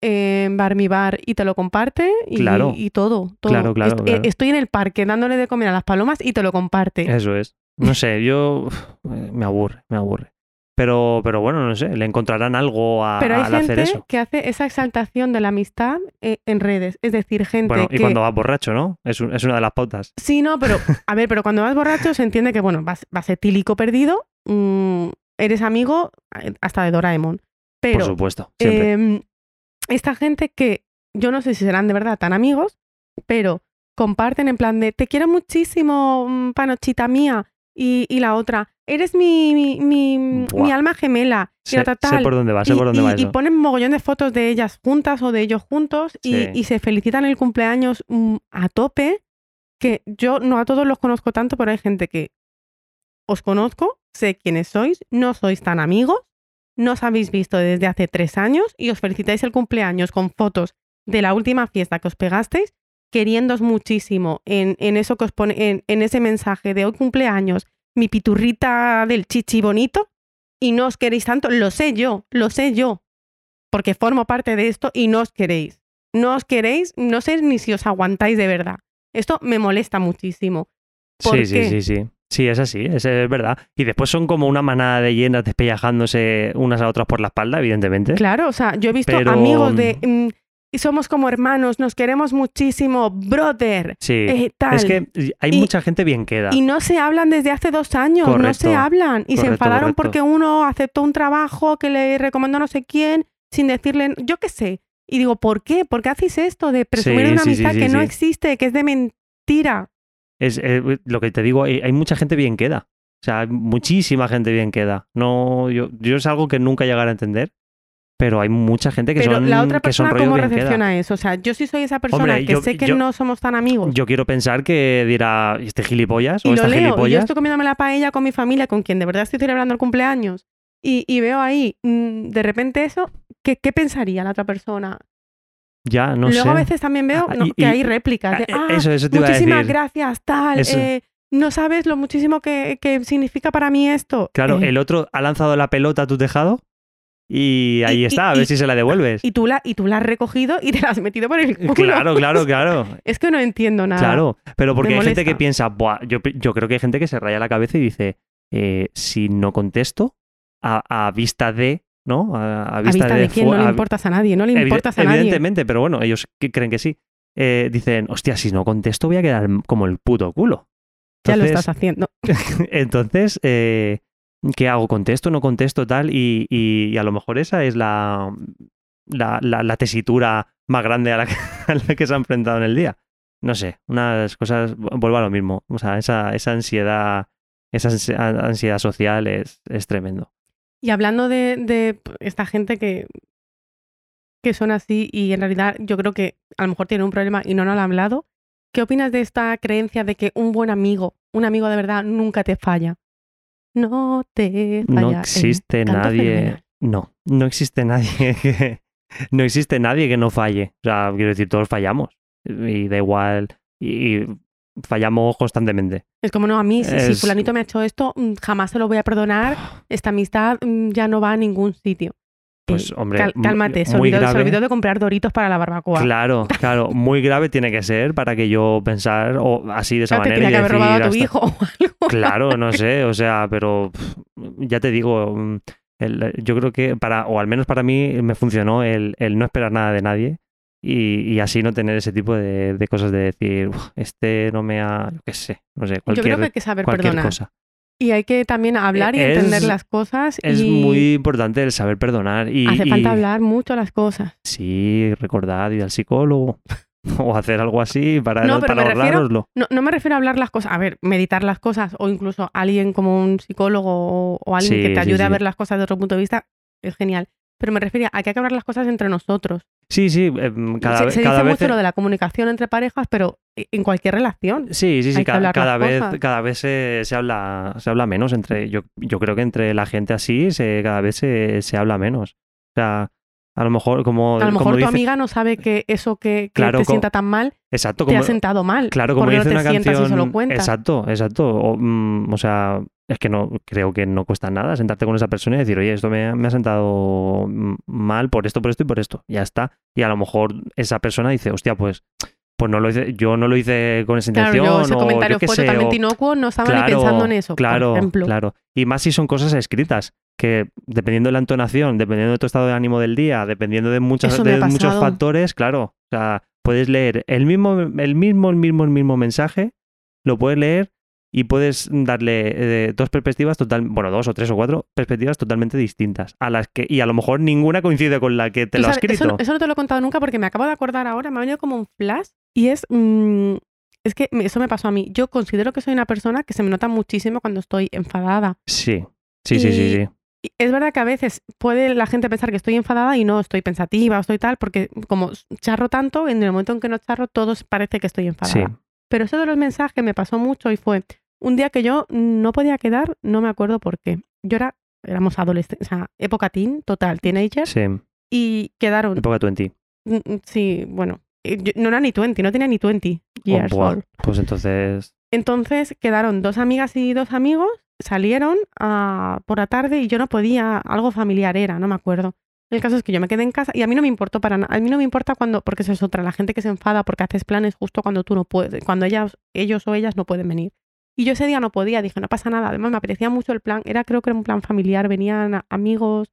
en Bar Mi Bar y te lo comparte y, Claro. y todo, todo. Claro, claro, Est- claro. eh, Estoy en el parque dándole de comer a las palomas y te lo comparte. Eso es. No sé, yo eh, me aburre, me aburre. Pero, pero bueno, no sé, le encontrarán algo a, Pero hay al hacer gente eso. que hace esa exaltación de la amistad eh, en redes. Es decir, gente Bueno, que... y cuando vas borracho, ¿no? Es, un- es una de las pautas. Sí, no, pero... A ver, pero cuando vas borracho se entiende que, bueno, vas, vas etílico perdido, mm, eres amigo eh, hasta de Doraemon. Pero por supuesto, siempre. em, esta gente que yo no sé si serán de verdad tan amigos, pero comparten en plan de te quiero muchísimo, mm, panochita mía, y, y la otra, eres mi, mi, mi, Buah. mi alma gemela, y la sé, tal. por dónde va, sé y, por dónde y- va y ponen mogollón de fotos de ellas juntas o de ellos juntos y, Sí. y se felicitan el cumpleaños mm, a tope, que yo no a todos los conozco tanto, pero hay gente que os conozco, sé quiénes sois, no sois tan amigos, no os habéis visto desde hace tres años y os felicitáis el cumpleaños con fotos de la última fiesta que os pegasteis, queriéndoos muchísimo en, en eso que os pone, en, en ese mensaje de hoy cumpleaños, mi piturrita del chichi bonito, y no os queréis tanto, lo sé yo, lo sé yo, porque formo parte de esto y no os queréis. No os queréis, no sé ni si os aguantáis de verdad. Esto me molesta muchísimo. ¿Por Sí, sí, sí, sí. Sí, es así, es, es verdad. Y después son como una manada de hienas despellejándose unas a otras por la espalda, evidentemente. Claro, o sea, yo he visto Pero- amigos de mm, y somos como hermanos, nos queremos muchísimo, brother. Sí. eh, tal. es que hay Y- mucha gente bien queda. Y no se hablan desde hace dos años, no se hablan. Y se enfadaron correcto. porque uno aceptó un trabajo que le recomendó no sé quién sin decirle, yo qué sé. Y digo, ¿por qué? ¿Por qué hacéis esto de presumir Sí, una sí, amistad sí, que no existe, que es de mentira? Es eh, lo que te digo, hay, hay mucha gente bien queda. O sea, muchísima gente bien queda. No, yo, yo es algo que nunca llegaré a entender, pero hay mucha gente que Pero son la otra que son persona, ¿cómo recepciona eso? O sea, yo sí soy esa persona Hombre, que yo- sé que yo- no somos tan amigos. Yo quiero pensar que dirá, este gilipollas y o lo esta leo. Y yo gilipollas. estoy comiéndome la paella con mi familia, con quien de verdad estoy celebrando el cumpleaños. Y, y veo ahí, mm, de repente eso, ¿qué, qué pensaría la otra persona? Ya, no Luego sé. a veces también veo Ah, no, y- que hay réplicas de, Ah, ah, eso, eso te iba a muchísimas decir. gracias, tal, eh, no sabes lo muchísimo que, que significa para mí esto. Claro, Eh, el otro ha lanzado la pelota a tu tejado y ahí Y- está, a ver y- si se la devuelves. y, tú la, y tú la has recogido y te la has metido por el culo. Claro, claro, claro. Es que no entiendo nada. Claro, pero porque Me hay gente que piensa, Buah, yo, yo creo que hay gente que se raya la cabeza y dice, eh, si no contesto, a, a vista de, ¿no? A, a ¿A vista, vista de quién? No le importas a nadie, no le importas a nadie. Evidentemente, pero bueno, ellos creen que sí. Eh, dicen, hostia, si no contesto voy a quedar como el puto culo. Ya lo estás haciendo. Entonces, eh, ¿qué hago? ¿Contesto? ¿No contesto? Tal. Y, y- a lo mejor esa es la, la, la- tesitura más grande a la, que, se ha enfrentado en el día. No sé, unas cosas, vuelvo a lo mismo. O sea, esa, esa ansiedad, esa ansi- ansiedad social es, es tremendo. Y hablando de, de esta gente que, que son así y en realidad yo creo que a lo mejor tienen un problema y no nos lo han hablado, ¿qué opinas de esta creencia de que un buen amigo, un amigo de verdad, nunca te falla? No te falla. No existe nadie. fenomenal. No, no existe nadie que. No existe nadie que no falle. O sea, quiero decir, todos fallamos. Y da igual. Y, y fallamos constantemente. Es como, no, a mí, si, fulanito me ha hecho esto, mm, jamás se lo voy a perdonar. Esta amistad mm, ya no va a ningún sitio. Pues, Eh, hombre, cal- cálmate, se muy olvidó, se grave. olvidó de comprar doritos para la barbacoa. Claro, claro. Muy grave tiene que ser para que yo pensar o así de esa Claro, te manera. tenía y que haber decir robado a tu hijo o algo. Claro, no sé, o sea, pero ya te digo, mm, el- yo creo que para, o al menos para mí, me funcionó el, el no esperar nada de nadie y, y así no tener ese tipo de, de cosas de decir, "Uf, este no me ha, yo qué sé, no sé, Yo cualquier, creo que hay que saber cualquier perdonar. cosa. Y hay que también hablar y Es- entender las cosas. Es y muy importante el saber perdonar y, Hace y- falta hablar mucho las cosas. sí, recordar ir al psicólogo o hacer algo así para, No, para ahorrároslo. No, no me refiero a hablar las cosas, a ver, meditar las cosas o incluso alguien como un psicólogo o, o alguien Sí, que te sí, ayude a ver las cosas de otro punto de vista es genial. Pero me refiero a que hay que hablar las cosas entre nosotros. Sí, sí, em, cada, se vez se cada dice vez mucho lo de la comunicación entre parejas, pero en cualquier relación. Sí, sí, sí, cada, vez, cosas. cada vez se, se habla, se habla menos entre, yo, yo creo que entre la gente así se, cada vez se, se habla menos. O sea, a lo mejor como, A lo como mejor tu dice- amiga no sabe que eso que, que Claro, te sienta tan mal exacto, te como, ha sentado mal. claro, como dice no te una canción, y se lo exacto, exacto. O, mm, o sea, es que no, creo que no cuesta nada sentarte con esa persona y decir, oye, esto me, ha- me ha sentado mal por esto, por esto y por esto. Ya está. Y a lo mejor esa persona dice, hostia, pues, pues no lo hice, yo no lo hice con esa Claro, intención. yo ese o comentario yo fue sé, totalmente o- inocuo, no estaba ni Claro, pensando en eso, Claro, por ejemplo. claro. Y más si son cosas escritas, que dependiendo de la entonación, dependiendo de tu estado de ánimo del día, dependiendo de, muchas, de ha muchos factores, claro. O sea, puedes leer el mismo, el mismo, el mismo, el mismo mensaje, lo puedes leer y puedes darle eh, dos perspectivas total, bueno, dos o tres o cuatro perspectivas totalmente distintas a las que y a lo mejor ninguna coincide con la que te lo ha sabes, eso, escrito. eso no te lo he contado nunca porque me acabo de acordar ahora, me ha venido como un flash y es... mm, es que eso me pasó a mí. Yo considero que soy una persona que se me nota muchísimo cuando estoy enfadada. Sí, sí, sí, sí, sí. Es verdad que a veces puede la gente pensar que estoy enfadada y no, estoy pensativa o estoy tal, porque como charro tanto, en el momento en que no charro, todos parece que estoy enfadada. Sí. Pero eso de los mensajes me pasó mucho y fue un día que yo no podía quedar, no me acuerdo por qué. Yo era, éramos adolescentes, o sea, época teen, total, teenager, Sí, y quedaron, época 20. mm, mm, sí, bueno, eh, yo- no era ni 20, no tenía ni 20 Oh, years old. Pues entonces, Entonces quedaron dos amigas y dos amigos, salieron ah, por la tarde y yo no podía, algo familiar era, no me acuerdo. El caso es que yo me quedé en casa y a mí no me importó para nada. A mí no me importa cuando, porque eso es otra, la gente que se enfada porque haces planes justo cuando tú no puedes, cuando ellas, ellos o ellas no pueden venir. Y yo ese día no podía, dije, no pasa nada. Además me apetecía mucho el plan, era creo que era un plan familiar, venían amigos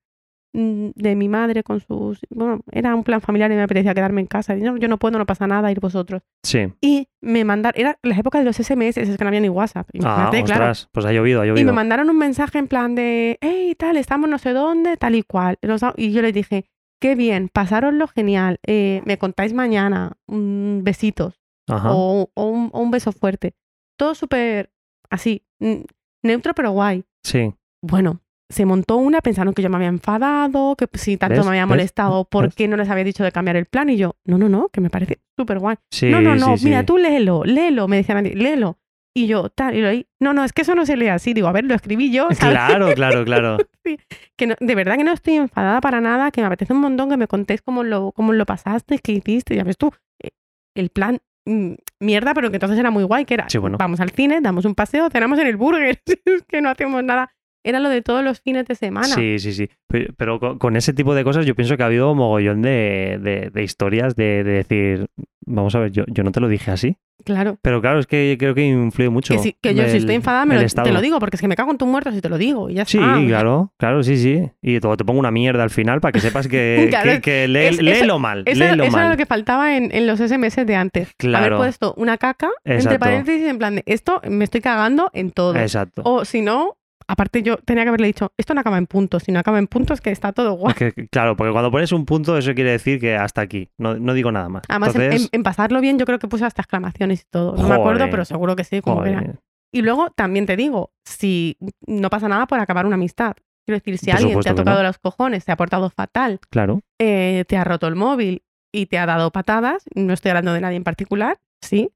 de mi madre con sus... Bueno, era un plan familiar y me apetecía quedarme en casa. Y no, yo no puedo, no pasa nada, ir vosotros. Sí. Y me mandaron... Era la época de los SMS, es que no había ni WhatsApp. Ah, Imagínate, claro. ostras, pues ha llovido, ha Y llovido. me mandaron un mensaje en plan de, hey, tal, estamos no sé dónde, tal y cual. Y yo les dije, qué bien, pasároslo genial, eh, me contáis mañana, mm, besitos Ajá. o, o un, o un beso fuerte. Todo súper así, mm, neutro pero guay. Sí. Bueno, se montó una, pensaron que yo me había enfadado, que si tanto ¿Ves? me había ¿Ves? molestado, ¿por qué no les había dicho de cambiar el plan? Y yo, no, no, no, que me parece súper guay. Sí, no, no, no, sí, mira, sí. tú léelo, léelo, me decían léelo. Y yo, tal, y lo leí. No, no, es que eso no se lee así. Digo, a ver, lo escribí yo. ¿sabes? Claro, claro, claro. que no- de verdad que no estoy enfadada para nada, que me apetece un montón que me contéis cómo lo, cómo lo pasaste, qué hiciste, ya ves tú, eh, el plan mm, mierda, pero que entonces era muy guay, que era, bueno. vamos al cine, damos un paseo, cenamos en el burger, es que no hacemos nada. Era lo de todos los fines de semana. Sí, sí, sí. Pe- Pero con, con ese tipo de cosas yo pienso que ha habido mogollón de, de- de historias de, de decir, vamos a ver, yo, yo no te lo dije así. Claro. Pero claro, es que creo que influye mucho. Que, si- que yo si el- estoy enfadada me lo- te lo digo, porque es que me cago en tu muerto si te lo digo. Y ya Sí, está. claro, claro, sí, sí. Y todo, te pongo una mierda al final para que sepas que, Claro, que, que lee- es- eso- léelo mal, Eso, léelo eso era lo que faltaba en, en los SMS de antes. Haber Claro. puesto una caca entre paréntesis en plan de esto me estoy cagando en todo. Exacto. O si no, aparte yo tenía que haberle dicho, esto no acaba en puntos. Si no acaba en puntos, que está todo guay. Es que, claro, porque cuando pones un punto, eso quiere decir que hasta aquí. No, no digo nada más. Además, en- Entonces, en, en pasarlo bien, yo creo que puse hasta exclamaciones y todo. No me acuerdo, pero seguro que sí, como que era. joder, Y luego también te digo, si no pasa nada por acabar una amistad. Quiero decir, si Por alguien te ha tocado no. los cojones, te ha portado fatal, claro. eh, te ha roto el móvil y te ha dado patadas, no estoy hablando de nadie en particular, sí,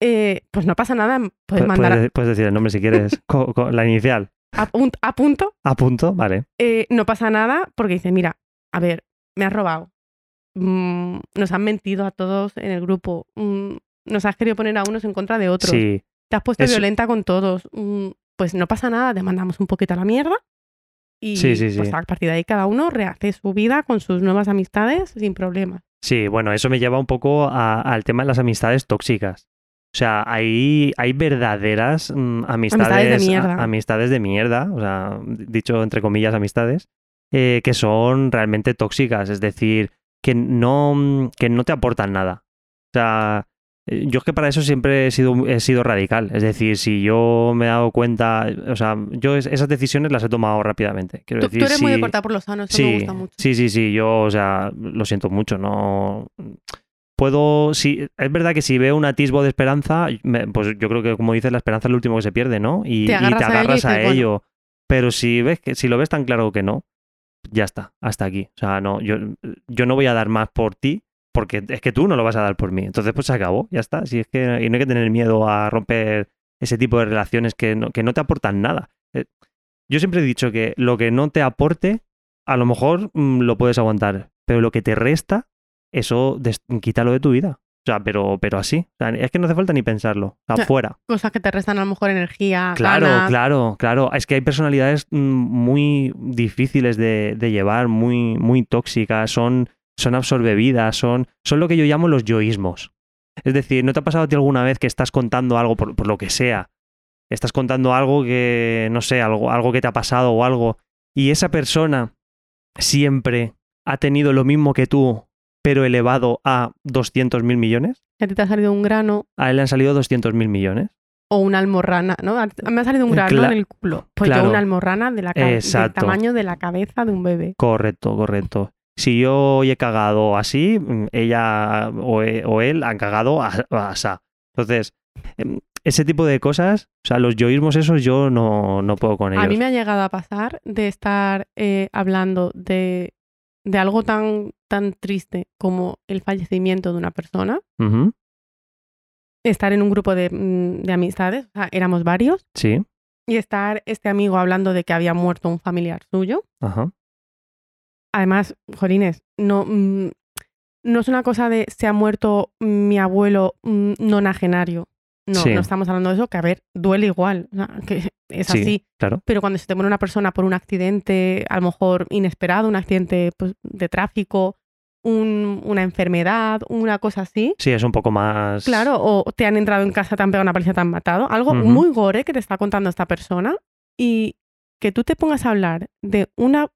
eh, pues no pasa nada, puedes Pu- mandar Puedes, puedes decir el nombre si quieres. Co- co- la inicial. a pun- a punto, A punto, vale. eh, no pasa nada porque dice, mira, a ver, me has robado, Mm, nos han mentido a todos en el grupo, Mm, nos has querido poner a unos en contra de otros, Sí, te has puesto Eso- violenta con todos, Mm, pues no pasa nada, te mandamos un poquito a la mierda. Y Sí, sí, pues sí. a partir de ahí cada uno rehace su vida con sus nuevas amistades sin problemas. sí, bueno, eso me lleva un poco al tema de las amistades tóxicas. O sea, hay, hay verdaderas mm, amistades, Amistades de mierda. a- amistades de mierda, o sea, dicho entre comillas amistades, eh, que son realmente tóxicas, es decir, que no, que no te aportan nada. O sea, eh, yo es que para eso siempre he sido, he sido radical. Es decir, si yo me he dado cuenta, o sea, yo es- esas decisiones las he tomado rápidamente. Quiero Tú, decir, tú eres muy de cortar por lo sano, eso sí, me gusta mucho. Sí, sí, sí, yo, o sea, lo siento mucho, no... Puedo, sí, es verdad que si veo un atisbo de esperanza, me- pues yo creo que como dices, la esperanza es lo último que se pierde, ¿no? Y Te y agarras a ello y agarras a ello. Pero si ves que, si lo ves tan claro que no, ya está, hasta aquí. O sea, no, yo, yo no voy a dar más por ti, porque es que tú no lo vas a dar por mí. Entonces, pues se acabó, ya está. Si es que y no hay que tener miedo a romper ese tipo de relaciones que no, que no te aportan nada. Eh, Yo siempre he dicho que lo que no te aporte, a lo mejor mm, lo puedes aguantar, pero lo que te resta, eso des- quítalo de tu vida. O sea, pero, pero así. O sea, es que no hace falta ni pensarlo. O sea, sea, fuera. Cosas que te restan a lo mejor energía, Claro, ganas. claro, claro. Es que hay personalidades mm, muy difíciles de, de llevar, muy, muy tóxicas, son, son absorbevidas, son, son lo que yo llamo los yoísmos. Es decir, ¿no te ha pasado a ti alguna vez que estás contando algo, por, por lo que sea? Estás contando algo que, no sé, algo, algo que te ha pasado o algo, y esa persona siempre ha tenido lo mismo que tú, pero elevado a 200 mil millones. Que a ti te ha salido un grano A él le han salido 200 mil millones. o una almorrana, ¿no? Me ha salido un grano cla- en el culo. Pues claro. yo una almorrana de la del tamaño de la cabeza de un bebé. Correcto, correcto. Si yo hoy he cagado así, mm, ella o, e- o él han cagado a, a sa. Entonces, em, ese tipo de cosas, o sea, los yoísmos esos yo no, no puedo con ellos. A mí me ha llegado a pasar de estar eh, hablando de, de algo tan, tan triste como el fallecimiento de una persona, estar en un grupo de, mm, de amistades, o sea, éramos varios, Sí, y estar este amigo hablando de que había muerto un familiar suyo. ajá. Además, Jolines, no, mm, no es una cosa de se ha muerto mi abuelo mm, nonagenario. No, Sí. no estamos hablando de eso, que a ver, duele igual, o sea, que es Sí. así. Claro. Pero cuando se te muere una persona por un accidente, a lo mejor inesperado, un accidente pues, de tráfico, un- una enfermedad, una cosa así, Sí, es un poco más. claro, o te han entrado en casa, te han pegado una paliza, te han matado, algo muy gore que te está contando esta persona y que tú te pongas a hablar de una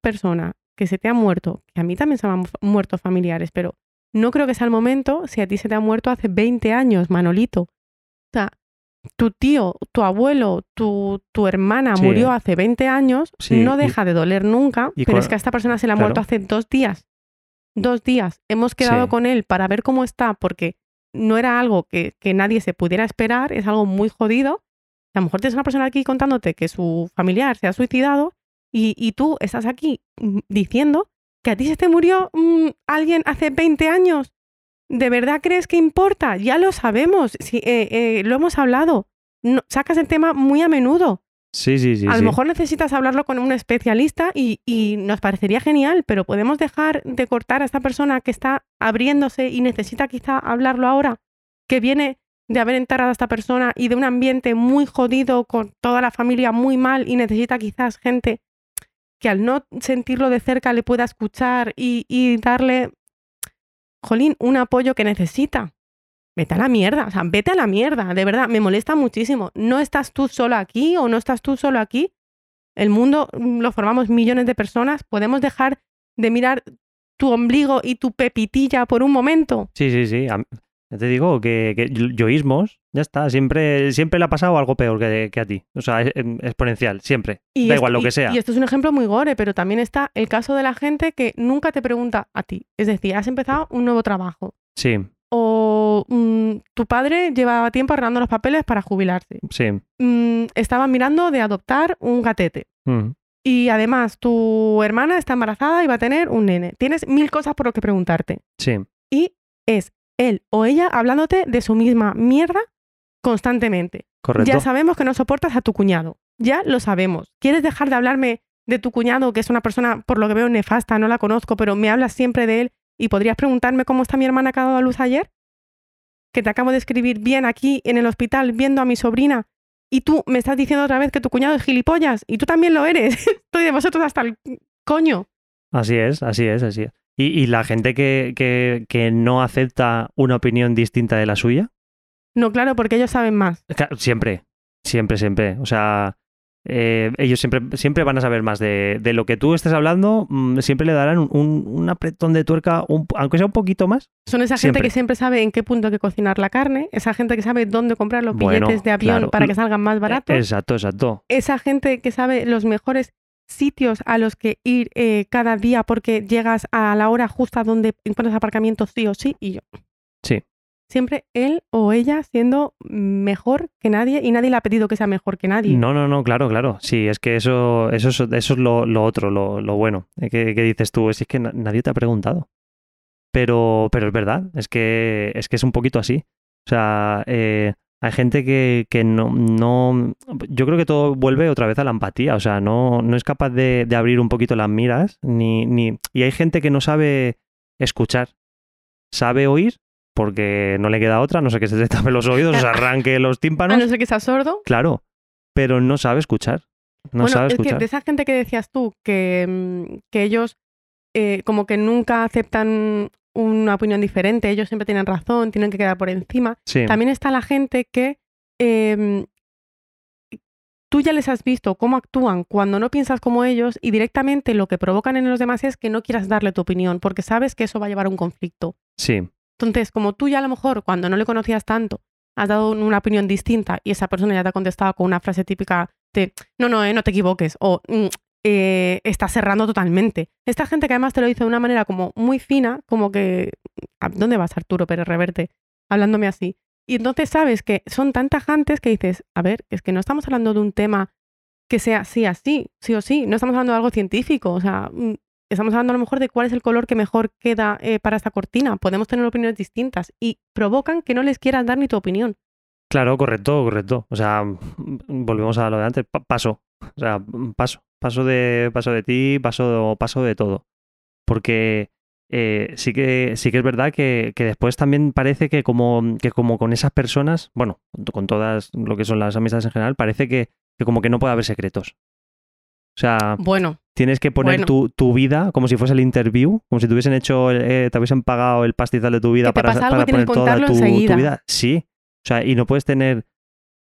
persona que se te ha muerto, que a mí también se me han muerto familiares, pero no creo que sea el momento si a ti se te ha muerto hace 20 años, Manolito. O sea, tu tío, tu abuelo, tu, tu hermana Sí. murió hace 20 años, Sí, no deja de doler nunca, y pero es que a esta persona se le ha claro. muerto hace dos días. Dos días. Hemos quedado Sí. con él para ver cómo está, porque no era algo que, que nadie se pudiera esperar, es algo muy jodido. A lo mejor tienes una persona aquí contándote que su familiar se ha suicidado y, y tú estás aquí mm, diciendo que a ti se te murió mm, alguien hace 20 años. ¿De verdad crees que importa? Ya lo sabemos, sí, eh, eh, lo hemos hablado. No- sacas el tema muy a menudo. Sí, sí, sí. a sí. lo mejor necesitas hablarlo con un especialista y, y nos parecería genial, pero podemos dejar de cortar a esta persona que está abriéndose y necesita quizá hablarlo ahora, que viene de haber enterrado a esta persona y de un ambiente muy jodido con toda la familia muy mal y necesita quizás gente que al no sentirlo de cerca le pueda escuchar y, y darle, jolín, un apoyo que necesita. Vete a la mierda, o sea, vete a la mierda, de verdad, me molesta muchísimo. No estás tú solo aquí o no estás tú solo aquí. El mundo mm, lo formamos millones de personas. Podemos dejar de mirar tu ombligo y tu pepitilla por un momento. Sí, sí, sí. Ya te digo que, que yo- yoísmos, ya está. Siempre, siempre le ha pasado algo peor que, que a ti. O sea, es- em, exponencial, siempre. Y da igual lo y- que sea. Y esto es un ejemplo muy gore, pero también está el caso de la gente que nunca te pregunta a ti. Es decir, has empezado un nuevo trabajo. Sí, O mm, tu padre llevaba tiempo arreglando los papeles para jubilarse. sí. Mm, estaba mirando de adoptar un gatete. Mm, Y además, tu hermana está embarazada y va a tener un nene. Tienes mil cosas por lo que preguntarte. sí. Y es él o ella hablándote de su misma mierda constantemente. Correcto. Ya sabemos que no soportas a tu cuñado. Ya lo sabemos. ¿Quieres dejar de hablarme de tu cuñado, que es una persona, por lo que veo, nefasta? No la conozco, pero me hablas siempre de él. ¿Y podrías preguntarme cómo está mi hermana que ha dado a luz ayer? Que te acabo de escribir bien aquí en el hospital viendo a mi sobrina. Y tú me estás diciendo otra vez que tu cuñado es gilipollas. Y tú también lo eres. Estoy de vosotros hasta el coño. Así es, así es, así es. Y, y la gente que, que, que no acepta una opinión distinta de la suya, No, claro, porque ellos saben más. Siempre, siempre, siempre. O sea, eh, ellos siempre, siempre van a saber más de, de lo que tú estés hablando, mm, siempre le darán un, un- un apretón de tuerca, un- aunque sea un poquito más. Son esa Siempre. gente que siempre sabe en qué punto hay que cocinar la carne, esa gente que sabe dónde comprar los Bueno, billetes de avión claro. para que salgan más baratos, Exacto, exacto. esa gente que sabe los mejores sitios a los que ir eh, cada día porque llegas a la hora justa donde encuentras aparcamientos sí o sí y yo. Sí. Siempre él o ella siendo mejor que nadie y nadie le ha pedido que sea mejor que nadie. No, no, no, claro, claro. Sí, es que eso, eso, es- eso es lo, lo otro, lo, lo bueno. eh, que dices tú, es que na- nadie te ha preguntado. Pero, pero es verdad, es que, es que es un poquito así. O sea, eh, hay gente que, que no, no. Yo creo que todo vuelve otra vez a la empatía. O sea, no, no es capaz de, de abrir un poquito las miras. Ni, ni... Y hay gente que no sabe escuchar. Sabe oír, porque no le queda otra, no sé que se le tape los oídos, o se arranque los a tímpanos. no ser que sea sordo. Claro, pero no sabe escuchar. No bueno, sabe es que de esa gente que decías tú, que, mm, que ellos eh, como que nunca aceptan una opinión diferente, ellos siempre tienen razón, tienen que quedar por encima. Sí, También está la gente que em, tú ya les has visto cómo actúan cuando no piensas como ellos y directamente lo que provocan en los demás es que no quieras darle tu opinión porque sabes que eso va a llevar a un conflicto. sí, Entonces, como tú ya a lo mejor cuando no le conocías tanto has dado una opinión distinta y esa persona ya te ha contestado con una frase típica de no, no, eh, no te equivoques o "Mm, eh, estás cerrando totalmente. Esta gente que además te lo dice de una manera como muy fina, como que ¿a ¿dónde vas Arturo Pérez Reverte? Hablándome así. Y entonces sabes que son tan tajantes que dices, a ver, es que no estamos hablando de un tema que sea sí así, sí o sí, no estamos hablando de algo científico, o sea, mm, estamos hablando a lo mejor de cuál es el color que mejor queda eh, para esta cortina. Podemos tener opiniones distintas y provocan que no les quieras dar ni tu opinión. claro, correcto, correcto. O sea, volvemos a lo de antes. Pa- paso. O sea, paso. Paso de, paso de ti, paso, paso de todo. Porque eh, sí, que, sí que es verdad que, que después también parece que como, que como con esas personas, bueno, con todas lo que son las amistades en general, parece que, que como que no puede haber secretos. O sea, Bueno, Tienes que poner Bueno. tu, tu vida como si fuese el interview, como si te hubiesen hecho, eh, te hubiesen pagado el pastizal de tu vida para, para poner toda tu, vida. Sí. O sea, y no puedes tener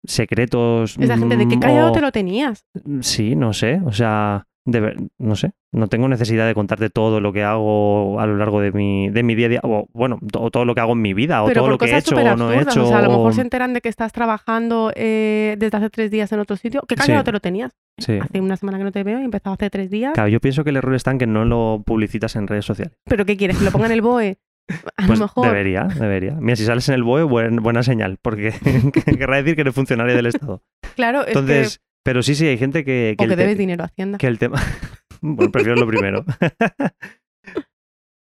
secretos. esa gente de qué mm, callado o- te lo tenías. Sí, no sé. O sea, de ver- no sé, no tengo necesidad de contarte todo lo que hago a lo largo de mi, de mi día a día, o bueno, to- todo lo que hago en mi vida, o Pero todo lo que he hecho o no he hecho. O sea, a lo mejor o- se enteran de que estás trabajando eh, desde hace tres días en otro sitio. Que casi Sí. no te lo tenías. Sí. Hace una semana que no te veo y empezado hace tres días. Claro, yo pienso que el error está en que no lo publicitas en redes sociales. ¿Pero qué quieres? ¿Que lo ponga en el BOE? A Pues lo mejor. debería, debería. Mira, si sales en el BOE, buen- buena señal, porque querrá decir que eres funcionario del Estado. Claro, es Entonces, pero sí, sí, hay gente que, que. O que debes dinero a Hacienda. que el tema. bueno, prefiero lo primero.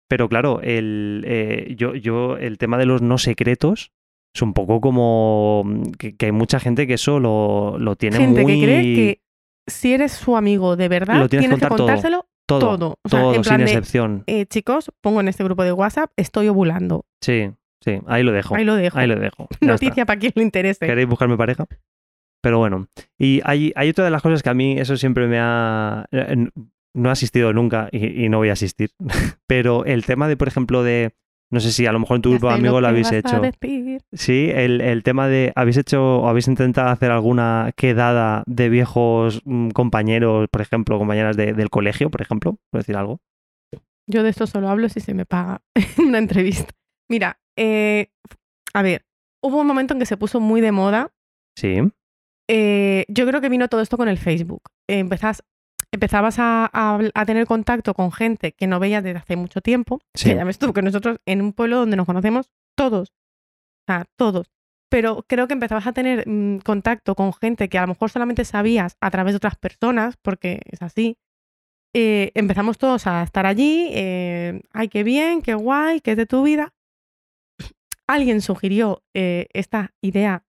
Pero claro, el, eh, yo, yo, el tema de los no secretos es un poco como mm, que, que hay mucha gente que eso lo, lo tiene Gente muy. que cree que si eres su amigo de verdad, Lo tienes que tienes que contar todo. contárselo todo, todo. O sea, todo, en sin de, excepción. eh, chicos, pongo en este grupo de WhatsApp, estoy ovulando. Sí, sí, ahí lo dejo. Ahí lo dejo. Ahí lo dejo. Noticia para quien le interese. ¿Queréis buscarme pareja? Pero bueno, y hay, hay otra de las cosas que a mí eso siempre me ha... No he asistido nunca y, y no voy a asistir, pero el tema de, por ejemplo, de... No sé si a lo mejor en tu grupo de amigos lo habéis hecho. Sí, el, el tema de... ¿Habéis hecho o habéis intentado hacer alguna quedada de viejos mm, compañeros, por ejemplo, compañeras de- del colegio, por ejemplo? Por decir algo. Yo de esto solo hablo si se me paga una entrevista. Mira, eh, a ver, hubo un momento en que se puso muy de moda. Sí, Eh, yo creo que vino todo esto con el Facebook. Empezás- empezabas a, a habl- a tener contacto con gente que no veías desde hace mucho tiempo. Sí. Que ya ves tú que nosotros en un pueblo donde nos conocemos todos, o sea, todos. Pero creo que empezabas a tener mm, contacto con gente que a lo mejor solamente sabías a través de otras personas, porque es así. Eh, empezamos todos a estar allí. eh, ay, qué bien, qué guay, qué es de tu vida. Alguien sugirió eh, esta idea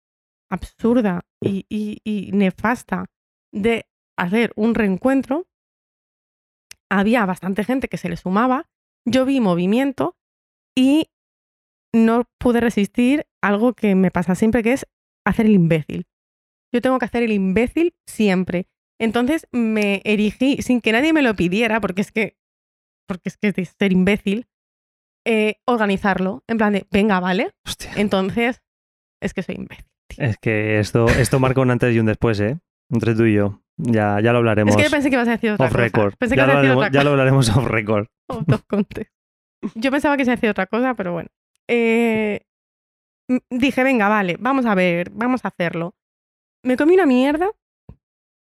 absurda y, y- y nefasta de hacer un reencuentro. Había bastante gente que se le sumaba. Yo vi movimiento y no pude resistir algo que me pasa siempre, que es hacer el imbécil. Yo tengo que hacer el imbécil siempre. Entonces me erigí sin que nadie me lo pidiera, porque es que, porque es que es de ser imbécil, eh, organizarlo. En plan de, venga, vale. hostia. Entonces, es que soy imbécil. Es que esto, esto marca un antes y un después, ¿eh? Entre tú y yo. Ya, ya lo hablaremos. Es que yo pensé que ibas a decir otra off cosa. record. Pensé que Ya lo, hablaremos, ya lo hablaremos off record. Context. Yo pensaba que se hacía otra cosa, pero bueno. Eh, dije, venga, vale, vamos a ver, vamos a hacerlo. Me comí una mierda,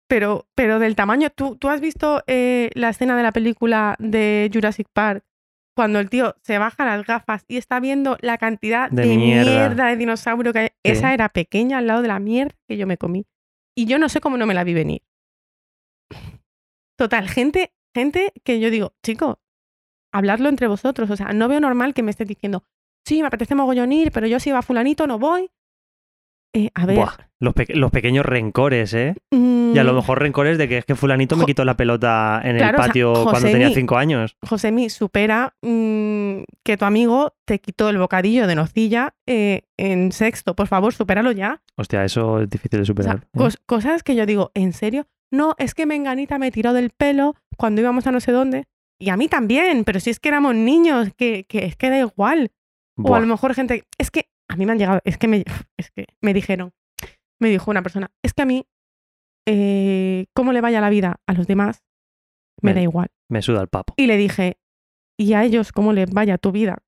pero, pero del tamaño. ¿Tú, tú has visto eh, la escena de la película de Jurassic Park? Cuando el tío se baja las gafas y está viendo la cantidad De de, mierda. mierda. de dinosaurio que hay. Esa era pequeña al lado de la mierda que yo me comí. Y yo no sé cómo no me la vi venir. Total, gente, gente que yo digo, chico, habladlo entre vosotros. O sea, no veo normal que me estés diciendo, sí, me apetece mogollón ir, pero yo si va fulanito no voy. Eh, a ver. Buah, los, pe- los pequeños rencores, ¿eh? Y a lo mm, mejor rencores de que es que fulanito me quitó la pelota en Claro, el o sea, patio cuando tenía cinco años. Josemi, supera mm, que tu amigo te quitó el bocadillo de nocilla eh, en sexto. Por favor, supéralo ya. Hostia, eso es difícil de O sea, superar. ¿eh? cos- cosas que yo digo, ¿en serio? No, es que Menganita me tiró del pelo cuando íbamos a no sé dónde. Y a mí también, pero si es que éramos niños, que, que es que da igual. O a lo mejor gente, es que a mí me han llegado, es que me, es que me dijeron, me dijo una persona, es que a mí, eh, cómo le vaya la vida a los demás, me Me- da igual. Me suda el papo. Y le dije, y a ellos cómo les vaya tu vida,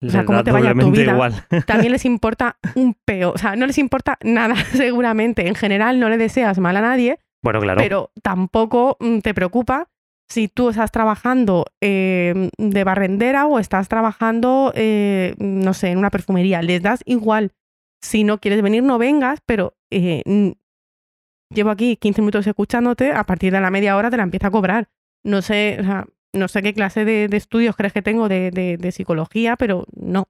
sea, Les cómo te vaya tu vida. igual. también les importa un peo. O sea, no les importa nada, seguramente. En general no le deseas mal a nadie, bueno, claro. pero tampoco mm, te preocupa si tú estás trabajando eh, de barrendera o estás trabajando, eh, no sé, en una perfumería. Les das igual. Si no quieres venir, no vengas, pero eh, llevo aquí 15 minutos escuchándote, a partir de la media hora te la empieza a cobrar. No sé, o sea, no sé qué clase de, estudios crees que tengo de, psicología, pero no.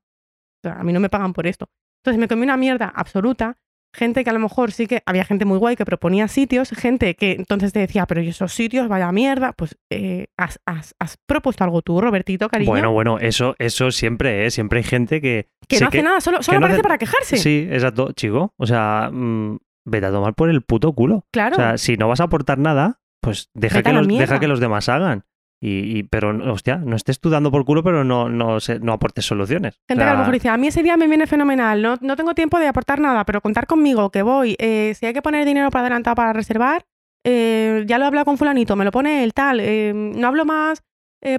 A mí no me pagan por esto. Entonces me comí una mierda absoluta. Gente que a lo mejor sí que había gente muy guay que proponía sitios, gente que entonces te decía, pero ¿y esos sitios? Vaya mierda. Pues eh, has, has- has propuesto algo tú, Robertito, cariño. Bueno, bueno, eso, eso siempre, ¿eh? Siempre hay gente que. que no hace nada, solo, solo no aparece hace- para quejarse. Sí, exacto, chico. O sea, mm, vete a tomar por el puto culo. Claro. O sea, si no vas a aportar nada, pues deja, Vete que los, deja que los demás hagan. Y, y- pero, hostia, no estés tú dando por culo, pero no, no, se- no aportes soluciones. O Gente que a lo mejor dice, a mí ese día me viene fenomenal, no, no tengo tiempo de aportar nada, pero contar conmigo, que voy, eh, si hay que poner dinero para adelantado para reservar, eh, ya lo he hablado con fulanito, me lo pone el tal, eh, no hablo más